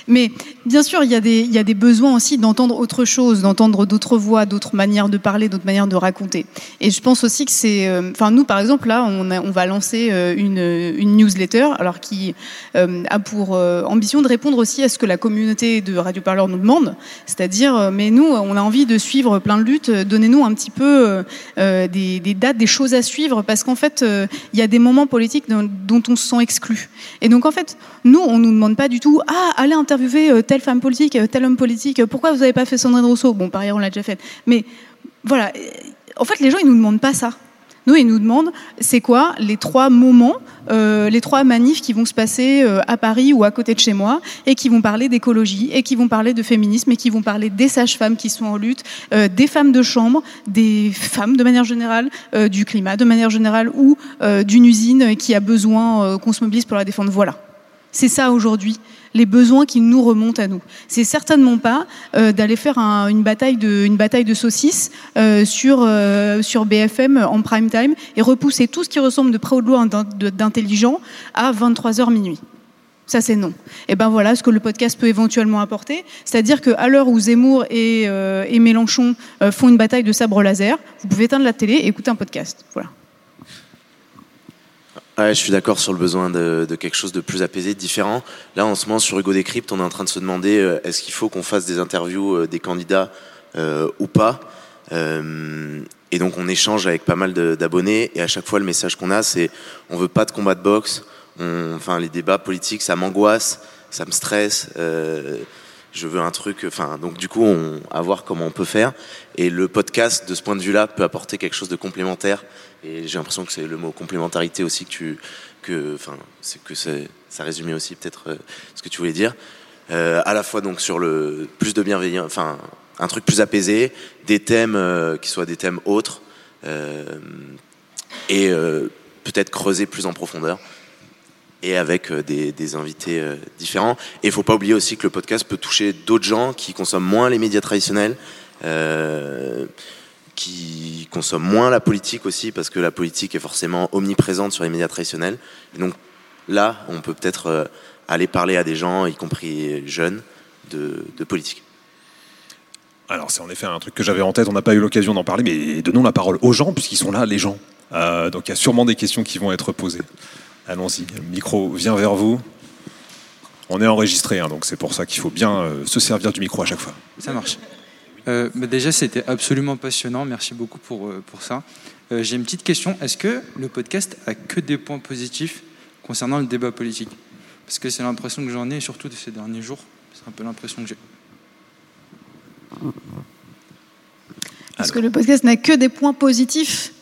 Mais bien sûr, il y a des, besoins aussi d'entendre autre chose, d'entendre d'autres voix, d'autres manières de parler, d'autres manières de raconter. Et je pense aussi que c'est... Euh, enfin, nous, par exemple, là, on, va lancer euh, une, newsletter alors qui a pour ambition de répondre aussi à ce que la communauté de Radio Parleur nous demande. C'est-à-dire, mais nous, on a envie de suivre plein de luttes, donnez-nous un petit peu des, dates, des choses à suivre, parce qu'en fait, il y a des moments politiques dont on se sent exclu. Et donc en fait, nous, on nous demande pas du tout, ah, allez interviewer euh, telle femme politique, euh, tel homme politique, euh, pourquoi vous n'avez pas fait Sandrine Rousseau? Bon, par ailleurs, on l'a déjà fait. Mais voilà, en fait, les gens, ils nous demandent pas ça. Nous, ils nous demandent, c'est quoi les trois moments, euh, les trois manifs qui vont se passer euh, à Paris ou à côté de chez moi, et qui vont parler d'écologie, et qui vont parler de féminisme, et qui vont parler des sages-femmes qui sont en lutte, euh, des femmes de chambre, des femmes de manière générale, du climat de manière générale, ou d'une usine qui a besoin qu'on se mobilise pour la défendre. Voilà. C'est ça aujourd'hui les besoins qui nous remontent à nous. C'est certainement pas euh, d'aller faire une bataille de saucisses euh, sur euh, BFM en prime time et repousser tout ce qui ressemble de près ou de loin d'intelligent à 23h minuit. Ça, c'est non. Et ben voilà ce que le podcast peut éventuellement apporter. C'est-à-dire qu'à l'heure où Zemmour et, et Mélenchon font une bataille de sabre laser, vous pouvez éteindre la télé et écouter un podcast. Voilà je suis d'accord sur le besoin de, quelque chose de plus apaisé, de différent. Là, en ce moment, sur Hugo Décrypte, on est en train de se demander euh, est-ce qu'il faut qu'on fasse des interviews euh, des candidats euh, ou pas Et donc, on échange avec pas mal d'abonnés. Et à chaque fois, le message qu'on a, c'est on veut pas de combat de boxe. enfin, les débats politiques, ça m'angoisse, ça me stresse je veux un truc. Enfin, donc du coup, on, à voir comment on peut faire. Et le podcast, de ce point de vue-là, peut apporter quelque chose de complémentaire. Et j'ai l'impression que c'est le mot complémentarité aussi que tu, que, enfin, c'est que ça résumait aussi peut-être euh, ce que tu voulais dire. Euh, à la fois donc sur le plus de bienveillance, enfin, un truc plus apaisé, des thèmes euh, qui soient des thèmes autres, et peut-être creuser plus en profondeur et avec euh, des, invités euh, différents. Et il faut pas oublier aussi que le podcast peut toucher d'autres gens qui consomment moins les médias traditionnels, euh, qui consomment moins la politique aussi, parce que la politique est forcément omniprésente sur les médias traditionnels. Donc là, on peut peut-être aller parler à des gens, y compris jeunes, de politique. Alors c'est en effet un truc que j'avais en tête, on n'a pas eu l'occasion d'en parler, mais donnons la parole aux gens, puisqu'ils sont là, les gens. donc il y a sûrement des questions qui vont être posées. Allons-y, le micro vient vers vous. On est enregistré, hein, donc c'est pour ça qu'il faut bien euh, se servir du micro à chaque fois. Ça marche. Euh, déjà, c'était absolument passionnant. Merci beaucoup pour, euh, pour ça. J'ai une petite question. Est-ce que le podcast a que des points positifs concernant le débat politique? Parce que c'est l'impression que j'en ai, surtout de ces derniers jours. C'est un peu l'impression que j'ai. Est-ce que le podcast n'a que des points positifs?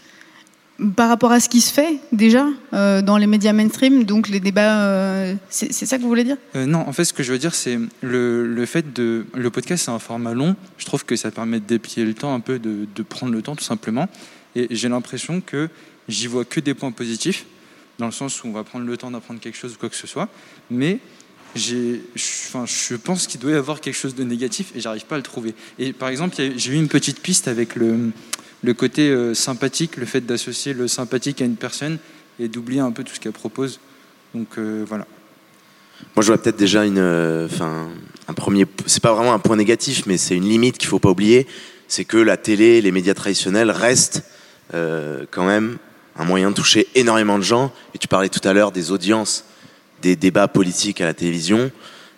Par rapport à ce qui se fait déjà euh, dans les médias mainstream, donc les débats, euh, c'est ça que vous voulez dire? Euh, Non, en fait, ce que je veux dire, c'est le, le, fait de. Le podcast, c'est un format long. Je trouve que ça permet de déplier le temps, un peu de, de prendre le temps, tout simplement. Et j'ai l'impression que j'y vois que des points positifs, dans le sens où on va prendre le temps d'apprendre quelque chose ou quoi que ce soit. Mais enfin, je pense qu'il doit y avoir quelque chose de négatif et j'arrive pas à le trouver. Et par exemple, j'ai eu une petite piste avec le le côté euh, sympathique, le fait d'associer le sympathique à une personne et d'oublier un peu tout ce qu'elle propose. Donc euh, voilà. Moi, je vois peut-être déjà une, enfin, un premier. C'est pas vraiment un point négatif, mais c'est une limite qu'il faut pas oublier. C'est que la télé, les médias traditionnels restent quand même un moyen de toucher énormément de gens. Et tu parlais tout à l'heure des audiences, des débats politiques à la télévision.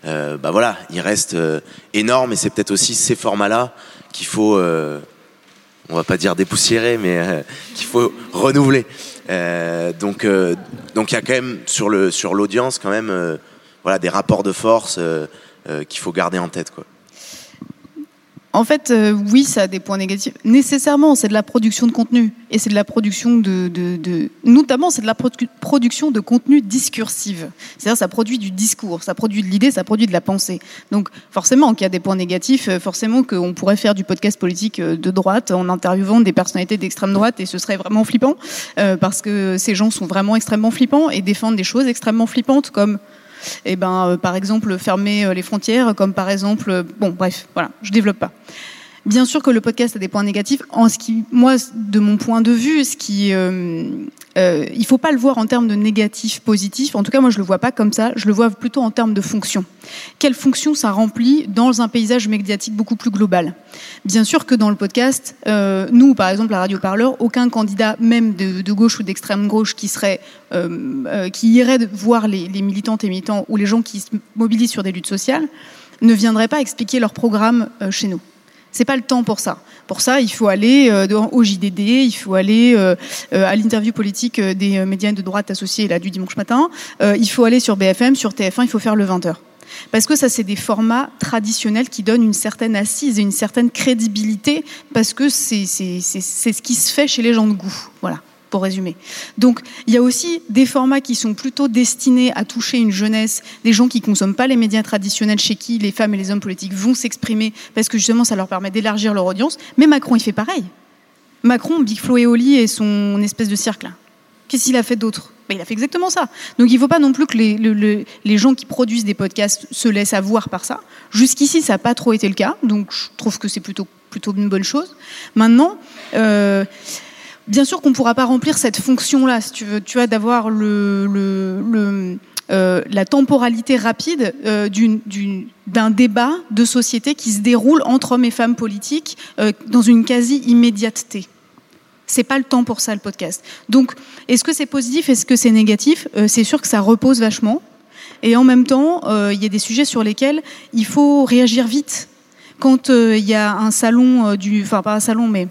Euh, bah voilà, il reste euh, énorme et c'est peut-être aussi ces formats-là qu'il faut, euh, on va pas dire dépoussiérer, mais qu'il faut renouveler. donc, donc il y a quand même sur l'audience quand même, voilà, des rapports de force qu'il faut garder en tête. En fait, euh, oui, ça a des points négatifs. Nécessairement, c'est de la production de contenu. Et c'est de la production de... de, notamment, c'est de la production de contenu discursive. C'est-à-dire, ça produit du discours, ça produit de l'idée, ça produit de la pensée. Donc, forcément, qu'il y a des points négatifs, euh, forcément qu'on pourrait faire du podcast politique euh, de droite en interviewant des personnalités d'extrême droite et ce serait vraiment flippant, parce que ces gens sont vraiment extrêmement flippants et défendent des choses extrêmement flippantes comme et eh ben, euh, par exemple, fermer euh, les frontières, comme par exemple, euh, bon, bref, voilà, je développe pas. Bien sûr que le podcast a des points négatifs. En ce qui, moi, de mon point de vue, ce qui, euh, euh, faut pas le voir en termes de négatif, positif. En tout cas, moi, je le vois pas comme ça. Je le vois plutôt en termes de fonction. Quelle fonction ça remplit dans un paysage médiatique beaucoup plus global? Bien sûr que dans le podcast, euh, nous, par exemple, la radio parleur, aucun candidat, même de, gauche ou d'extrême gauche, qui serait, qui irait voir les, les militantes et militants ou les gens qui se mobilisent sur des luttes sociales, ne viendrait pas expliquer leur programme chez nous. C'est pas le temps pour ça. Pour ça, il faut aller euh, au JDD, il faut aller euh, euh, à l'interview politique des médias de droite associés là du dimanche matin. il faut aller sur BFM, sur TF1, il faut faire le 20h. Parce que ça, c'est des formats traditionnels qui donnent une certaine assise et une certaine crédibilité, parce que c'est ce qui se fait chez les gens de goût. Voilà pour résumer. Donc, il y a aussi des formats qui sont plutôt destinés à toucher une jeunesse, des gens qui ne consomment pas les médias traditionnels, chez qui les femmes et les hommes politiques vont s'exprimer, parce que justement, ça leur permet d'élargir leur audience. Mais Macron, il fait pareil. Macron, Big Flo et Oli et son espèce de cirque. Qu'est-ce qu'il a fait d'autre? Ben, Il a fait exactement ça. Donc il ne faut pas non plus que les, les, gens qui produisent des podcasts se laissent avoir par ça. Jusqu'ici, ça n'a pas trop été le cas, donc je trouve que c'est plutôt, plutôt une bonne chose. Maintenant, euh, Bien sûr qu'on ne pourra pas remplir cette fonction-là, tu vois, d'avoir euh, la temporalité rapide euh, d'un débat de société qui se déroule entre hommes et femmes politiques euh, dans une quasi-immédiateté. C'est pas le temps pour ça, le podcast. Donc, est-ce que c'est positif, est-ce que c'est négatif? C'est sûr que ça repose vachement. Et en même temps, il y a des sujets sur lesquels il faut réagir vite. Quand il y a un salon du, enfin pas un salon, mais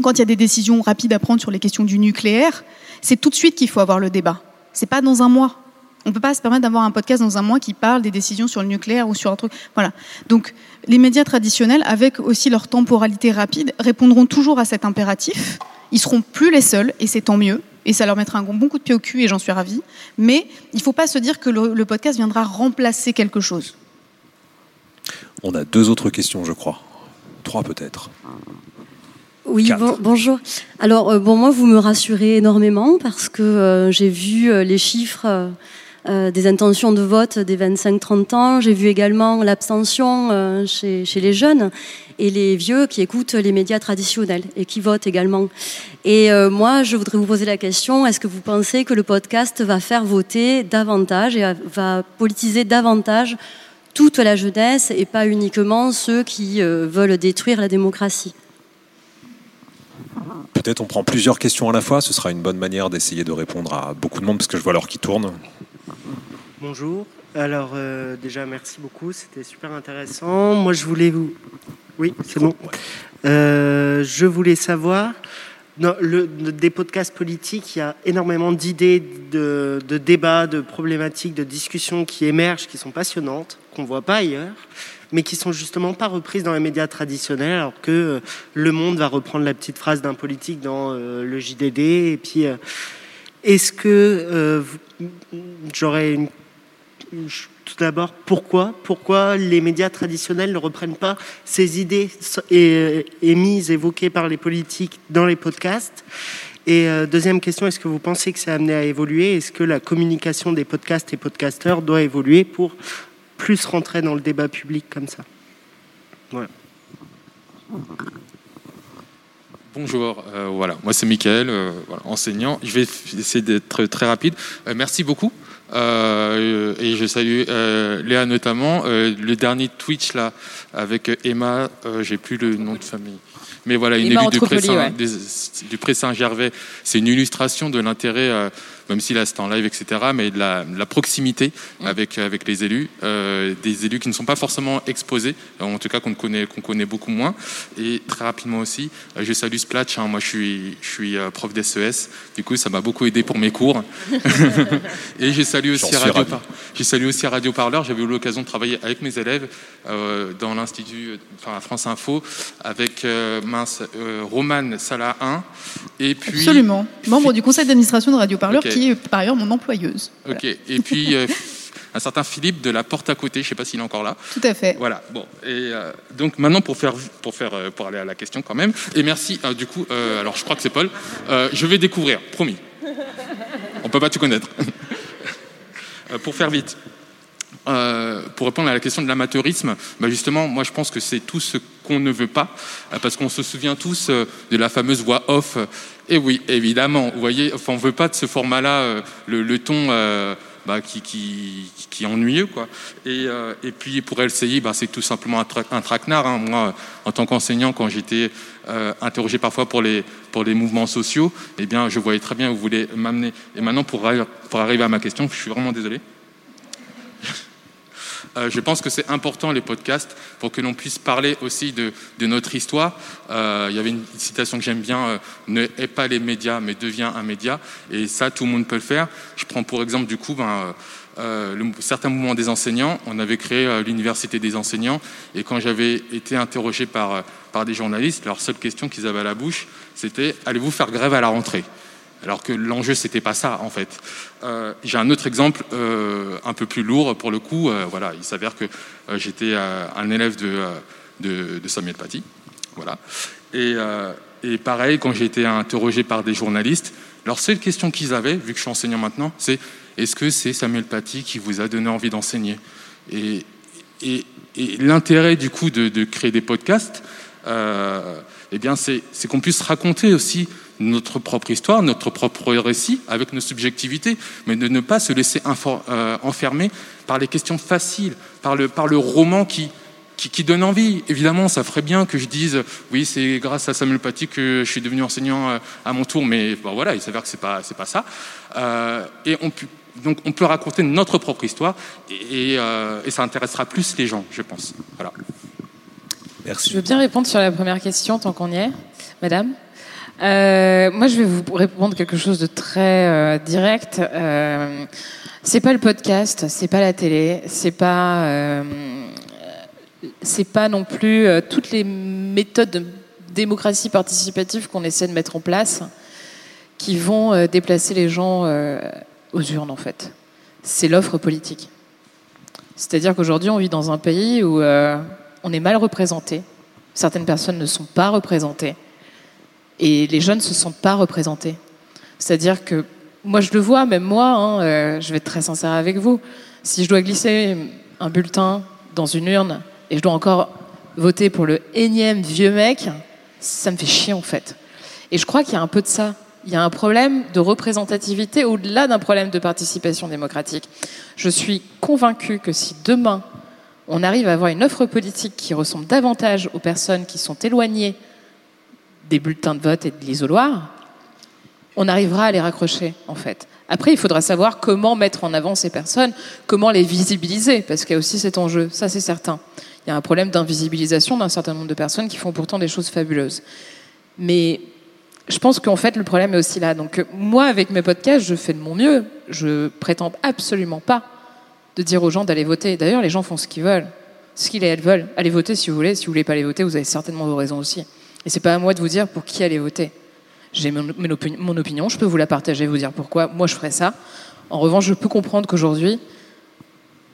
quand il y a des décisions rapides à prendre sur les questions du nucléaire, c'est tout de suite qu'il faut avoir le débat. C'est pas dans un mois. On ne peut pas se permettre d'avoir un podcast dans un mois qui parle des décisions sur le nucléaire ou sur un truc. Voilà. Donc, les médias traditionnels, avec aussi leur temporalité rapide, répondront toujours à cet impératif. Ils seront plus les seuls, et c'est tant mieux. Et ça leur mettra un bon coup de pied au cul, et j'en suis ravie. Mais il ne faut pas se dire que le, le podcast viendra remplacer quelque chose. On a deux autres questions, je crois. Trois peut-être. Oui, bonjour. Alors, euh, bon, moi, vous me rassurez énormément parce que euh, j'ai vu euh, les chiffres des intentions de vote des 25-30 ans. J'ai vu également l'abstention chez, chez, les jeunes et les vieux qui écoutent les médias traditionnels et qui votent également. Et moi, je voudrais vous poser la question, est-ce que vous pensez que le podcast va faire voter davantage et va politiser davantage toute la jeunesse et pas uniquement ceux qui veulent détruire la démocratie? Peut-être on prend plusieurs questions à la fois, ce sera une bonne manière d'essayer de répondre à beaucoup de monde parce que je vois l'heure qui tourne. Bonjour. Alors euh, déjà merci beaucoup, c'était super intéressant. Moi je voulais vous... Oui, c'est bon. Euh, je voulais savoir, dans le, des podcasts politiques, il y a énormément d'idées, de, de, débats, de problématiques, de discussions qui émergent, qui sont passionnantes, qu'on ne voit pas ailleurs mais qui sont justement pas reprises dans les médias traditionnels, alors que euh, Le Monde va reprendre la petite phrase d'un politique dans euh, le JDD. Et puis, euh, est-ce que j'aurais une tout d'abord, pourquoi Pourquoi les médias traditionnels ne reprennent pas ces idées émises, évoquées par les politiques dans les podcasts? Et deuxième question, est-ce que vous pensez que c'est amené à évoluer? Est-ce que la communication des podcasts et podcasteurs doit évoluer pour plus rentrer dans le débat public comme ça. Voilà. Bonjour, euh, voilà, moi c'est Mickaël, euh, enseignant. Je vais essayer d'être très rapide. Euh, merci beaucoup. et je salue Léa notamment. le dernier Twitch là avec Emma, j'ai plus le nom de famille. Mais voilà, une élue du Pré Saint-Gervais, c'est une illustration de l'intérêt même si là c'est en live, etc., mais de la, proximité mmh. avec, avec les élus, euh, des élus qui ne sont pas forcément exposés, en tout cas qu'on connaît, qu'on connaît beaucoup moins. Et très rapidement aussi, euh, je salue Splatch, hein. moi je suis, je suis euh, prof d'SES, du coup ça m'a beaucoup aidé pour mes cours. et j'ai salué aussi, Radio, j'ai salué aussi Radio Parleur, j'avais eu l'occasion de travailler avec mes élèves dans l'Institut, enfin à France Info, avec mince, Romane Salah 1, et puis... Absolument, membre du conseil d'administration de Radio Parleur, qui est par ailleurs mon employeuse. Ok, et puis euh, un certain Philippe de la porte à côté, je ne sais pas s'il est encore là. Tout à fait. Voilà, bon. Et euh, donc maintenant, pour, faire, pour, faire, euh, pour aller à la question quand même, et merci, du coup, alors je crois que c'est Paul, je vais découvrir, promis. On ne peut pas tout connaître. pour faire vite. Pour répondre à la question de l'amateurisme, bah justement, moi je pense que c'est tout ce qu'on ne veut pas, parce qu'on se souvient tous de la fameuse voix off et oui, évidemment. Vous voyez, enfin, on veut pas de ce format-là, euh, le, ton euh, bah, qui, est ennuyeux, quoi. Et, euh, puis pour LCI, bah, c'est tout simplement un, traquenard. Hein. Moi, en tant qu'enseignant, quand j'étais interrogé parfois pour les mouvements sociaux, eh bien, je voyais très bien où vous voulez m'amener. Et maintenant, pour arriver à ma question, je suis vraiment désolé. Euh, je pense que c'est important les podcasts pour que l'on puisse parler aussi de, notre histoire. Euh, il y avait une citation que j'aime bien euh, ne est pas les médias, mais devient un média. Et ça, tout le monde peut le faire. Je prends pour exemple du coup. Ben, certains mouvements des enseignants, on avait créé l'université des enseignants, et quand j'avais été interrogé par, par des journalistes, leur seule question qu'ils avaient à la bouche, c'était allez-vous faire grève à la rentrée? Alors que l'enjeu c'était pas ça en fait. Euh, j'ai un autre exemple euh, un peu plus lourd pour le coup. Euh, voilà, il s'avère que j'étais un élève de, de, Samuel Paty, voilà. Et, pareil, quand j'ai été interrogé par des journalistes, leur seule question qu'ils avaient, vu que je suis enseignant maintenant, c'est est-ce que c'est Samuel Paty qui vous a donné envie d'enseigner? Et, et, et l'intérêt du coup de, de, créer des podcasts, eh bien, c'est qu'on puisse raconter aussi notre propre histoire, notre propre récit, avec nos subjectivités, mais de ne pas se laisser euh, enfermer par les questions faciles, par le, par le roman qui, qui, donne envie. Évidemment, ça ferait bien que je dise oui, c'est grâce à Samuel Paty que je suis devenu enseignant euh, à mon tour, mais bon, voilà, il s'avère que c'est pas pas ça. Euh, et on donc on peut raconter notre propre histoire et, et, ça intéressera plus les gens, je pense. Voilà. Merci. Je veux bien répondre sur la première question tant qu'on y est, Madame? Euh, moi, je vais vous répondre quelque chose de très euh, direct. Euh, c'est pas le podcast, c'est pas la télé, c'est pas, euh, c'est pas non plus toutes les méthodes de démocratie participative qu'on essaie de mettre en place qui vont déplacer les gens aux urnes, en fait. C'est l'offre politique. C'est-à-dire qu'aujourd'hui, on vit dans un pays où on est mal représenté. Certaines personnes ne sont pas représentées et les jeunes ne se sentent pas représentés. C'est-à-dire que moi, je le vois, même moi, hein, euh, je vais être très sincère avec vous. Si je dois glisser un bulletin dans une urne et je dois encore voter pour le énième vieux mec, ça me fait chier en fait. Et je crois qu'il y a un peu de ça. Il y a un problème de représentativité au-delà d'un problème de participation démocratique. Je suis convaincue que si demain on arrive à avoir une offre politique qui ressemble davantage aux personnes qui sont éloignées des bulletins de vote et de l'isoloir, on arrivera à les raccrocher, en fait. Après, il faudra savoir comment mettre en avant ces personnes, comment les visibiliser, parce qu'il y a aussi cet enjeu, ça c'est certain. Il y a un problème d'invisibilisation d'un certain nombre de personnes qui font pourtant des choses fabuleuses. Mais je pense qu'en fait, le problème est aussi là. Donc, moi, avec mes podcasts, je fais de mon mieux. Je prétends absolument pas de dire aux gens d'aller voter. D'ailleurs, les gens font ce qu'ils veulent, ce qu'ils et elles veulent. Allez voter si vous voulez. Si vous voulez pas aller voter, vous avez certainement vos raisons aussi. Et c'est pas à moi de vous dire pour qui aller voter. J'ai mon, opinion, je peux vous la partager, vous dire pourquoi. Moi, je ferais ça. En revanche, je peux comprendre qu'aujourd'hui,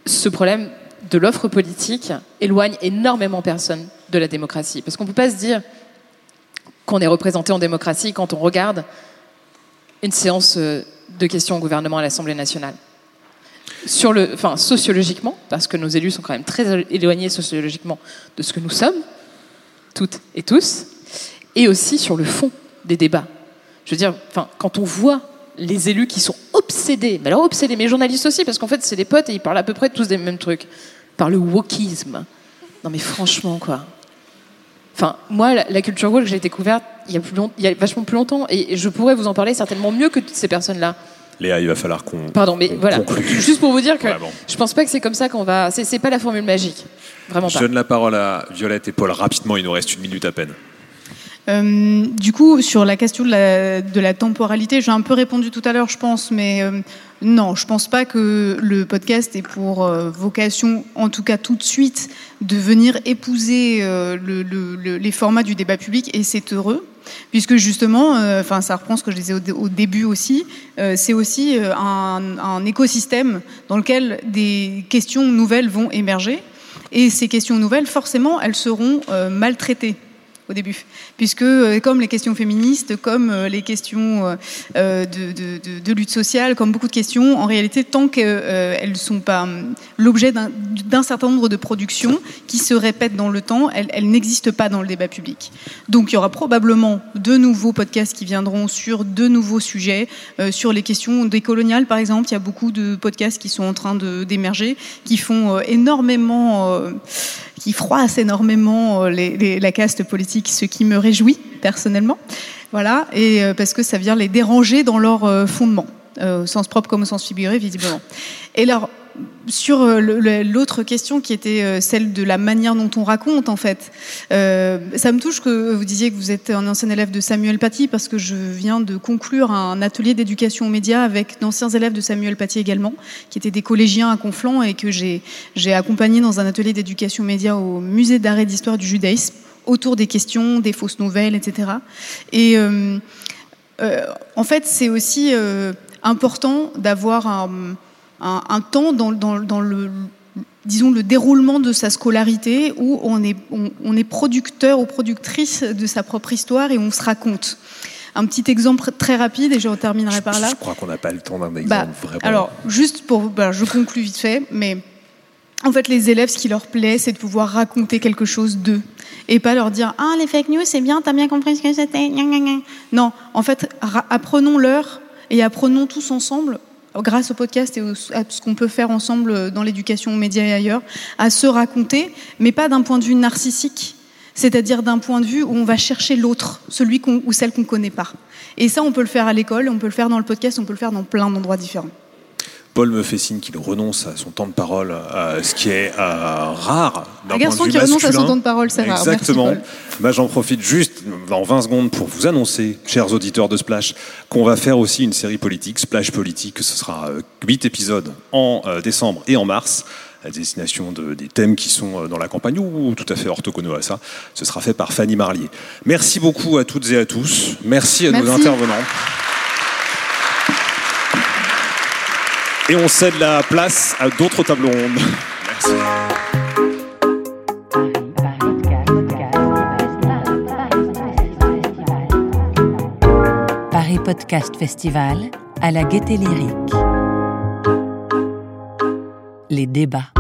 ce problème de l'offre politique éloigne énormément personne de la démocratie. Parce qu'on ne peut pas se dire qu'on est représenté en démocratie quand on regarde une séance euh, de questions au gouvernement à l'Assemblée nationale. Sur le, enfin, sociologiquement, parce que nos élus sont quand même très éloignés sociologiquement de ce que nous sommes, toutes et tous. Et aussi sur le fond des débats. Je veux dire, enfin, quand on voit les élus qui sont obsédés, mais alors obsédés, mais journalistes aussi, parce qu'en fait, c'est des potes et ils parlent à peu près tous des mêmes trucs, par le wokisme. Non, mais franchement, quoi. Enfin, moi, la, culture woke, j'ai découverte il y, a plus il y a vachement plus longtemps, et je pourrais vous en parler certainement mieux que toutes ces personnes-là. Léa, il va falloir qu'on. Pardon, mais voilà. Juste pour vous dire que je pense pas que c'est comme ça qu'on va. C'est pas la formule magique. Vraiment pas. Je donne la parole à Violette et Paul rapidement, il nous reste une minute à peine. Euh, du coup, sur la question de la, temporalité, j'ai un peu répondu tout à l'heure, je pense, mais euh, non, je pense pas que le podcast ait pour euh, vocation, en tout cas tout de suite, de venir épouser le, le, les formats du débat public, et c'est heureux puisque justement, ça reprend ce que je disais au, début aussi, c'est aussi un, un, écosystème dans lequel des questions nouvelles vont émerger, et ces questions nouvelles, forcément, elles seront maltraitées au début, puisque euh, comme les questions féministes, comme euh, les questions euh, de, lutte sociale, comme beaucoup de questions, en réalité, tant qu'elles ne sont pas l'objet d'un certain nombre de productions qui se répètent dans le temps, elles, n'existent pas dans le débat public. Donc il y aura probablement de nouveaux podcasts qui viendront sur de nouveaux sujets, sur les questions décoloniales par exemple. Il y a beaucoup de podcasts qui sont en train d'émerger, qui font énormément qui froisse énormément euh, la caste politique, ce qui me réjouit personnellement. Voilà, et euh, parce que ça vient les déranger dans leur euh, fondement, au sens propre comme au sens figuré, visiblement. Et alors, sur euh, l'autre question qui était euh, celle de la manière dont on raconte, en fait, euh, ça me touche que vous disiez que vous êtes un ancien élève de Samuel Paty parce que je viens de conclure un atelier d'éducation aux médias avec d'anciens élèves de Samuel Paty également, qui étaient des collégiens à Conflans et que j'ai accompagné dans un atelier d'éducation aux médias au musée d'art et d'histoire du judaïsme autour des questions, des fausses nouvelles, etc. Et en fait, c'est aussi important d'avoir un un, temps dans, le disons le déroulement de sa scolarité où on est, on, est producteur ou productrice de sa propre histoire et on se raconte. Un petit exemple très rapide et je terminerai par là. Je crois qu'on n'a pas le temps d'un bah, exemple vraiment. Alors, juste pour, bah, je conclue vite fait, mais en fait, les élèves, ce qui leur plaît, c'est de pouvoir raconter quelque chose d'eux et pas leur dire ah les fake news c'est bien, t'as bien compris ce que c'était. Non, en fait, apprenons-leur et apprenons tous ensemble grâce au podcast et à ce qu'on peut faire ensemble dans l'éducation aux médias et ailleurs, à se raconter, mais pas d'un point de vue narcissique, c'est-à-dire d'un point de vue où on va chercher l'autre, celui ou celle qu'on ne connaît pas. Et ça, on peut le faire à l'école, on peut le faire dans le podcast, on peut le faire dans plein d'endroits différents. Paul me fait signe qu'il renonce à son temps de parole, ce qui est euh, rare d'un Un garçon qui renonce à son temps de parole, c'est rare. Exactement. Bah, J'en profite juste dans 20 secondes pour vous annoncer, chers auditeurs de Splash, qu'on va faire aussi une série politique, Splash Politique. Ce sera 8 euh, épisodes en euh, décembre et en mars à destination de, des thèmes qui sont dans la campagne ou tout à fait orthogonaux à ça. Ce sera fait par Fanny Marlier. Merci beaucoup à toutes et à tous. Merci à nos intervenants. Et on cède la place à d'autres tables rondes. Merci. Paris Podcast Festival à la Gaieté Lyrique. Les débats.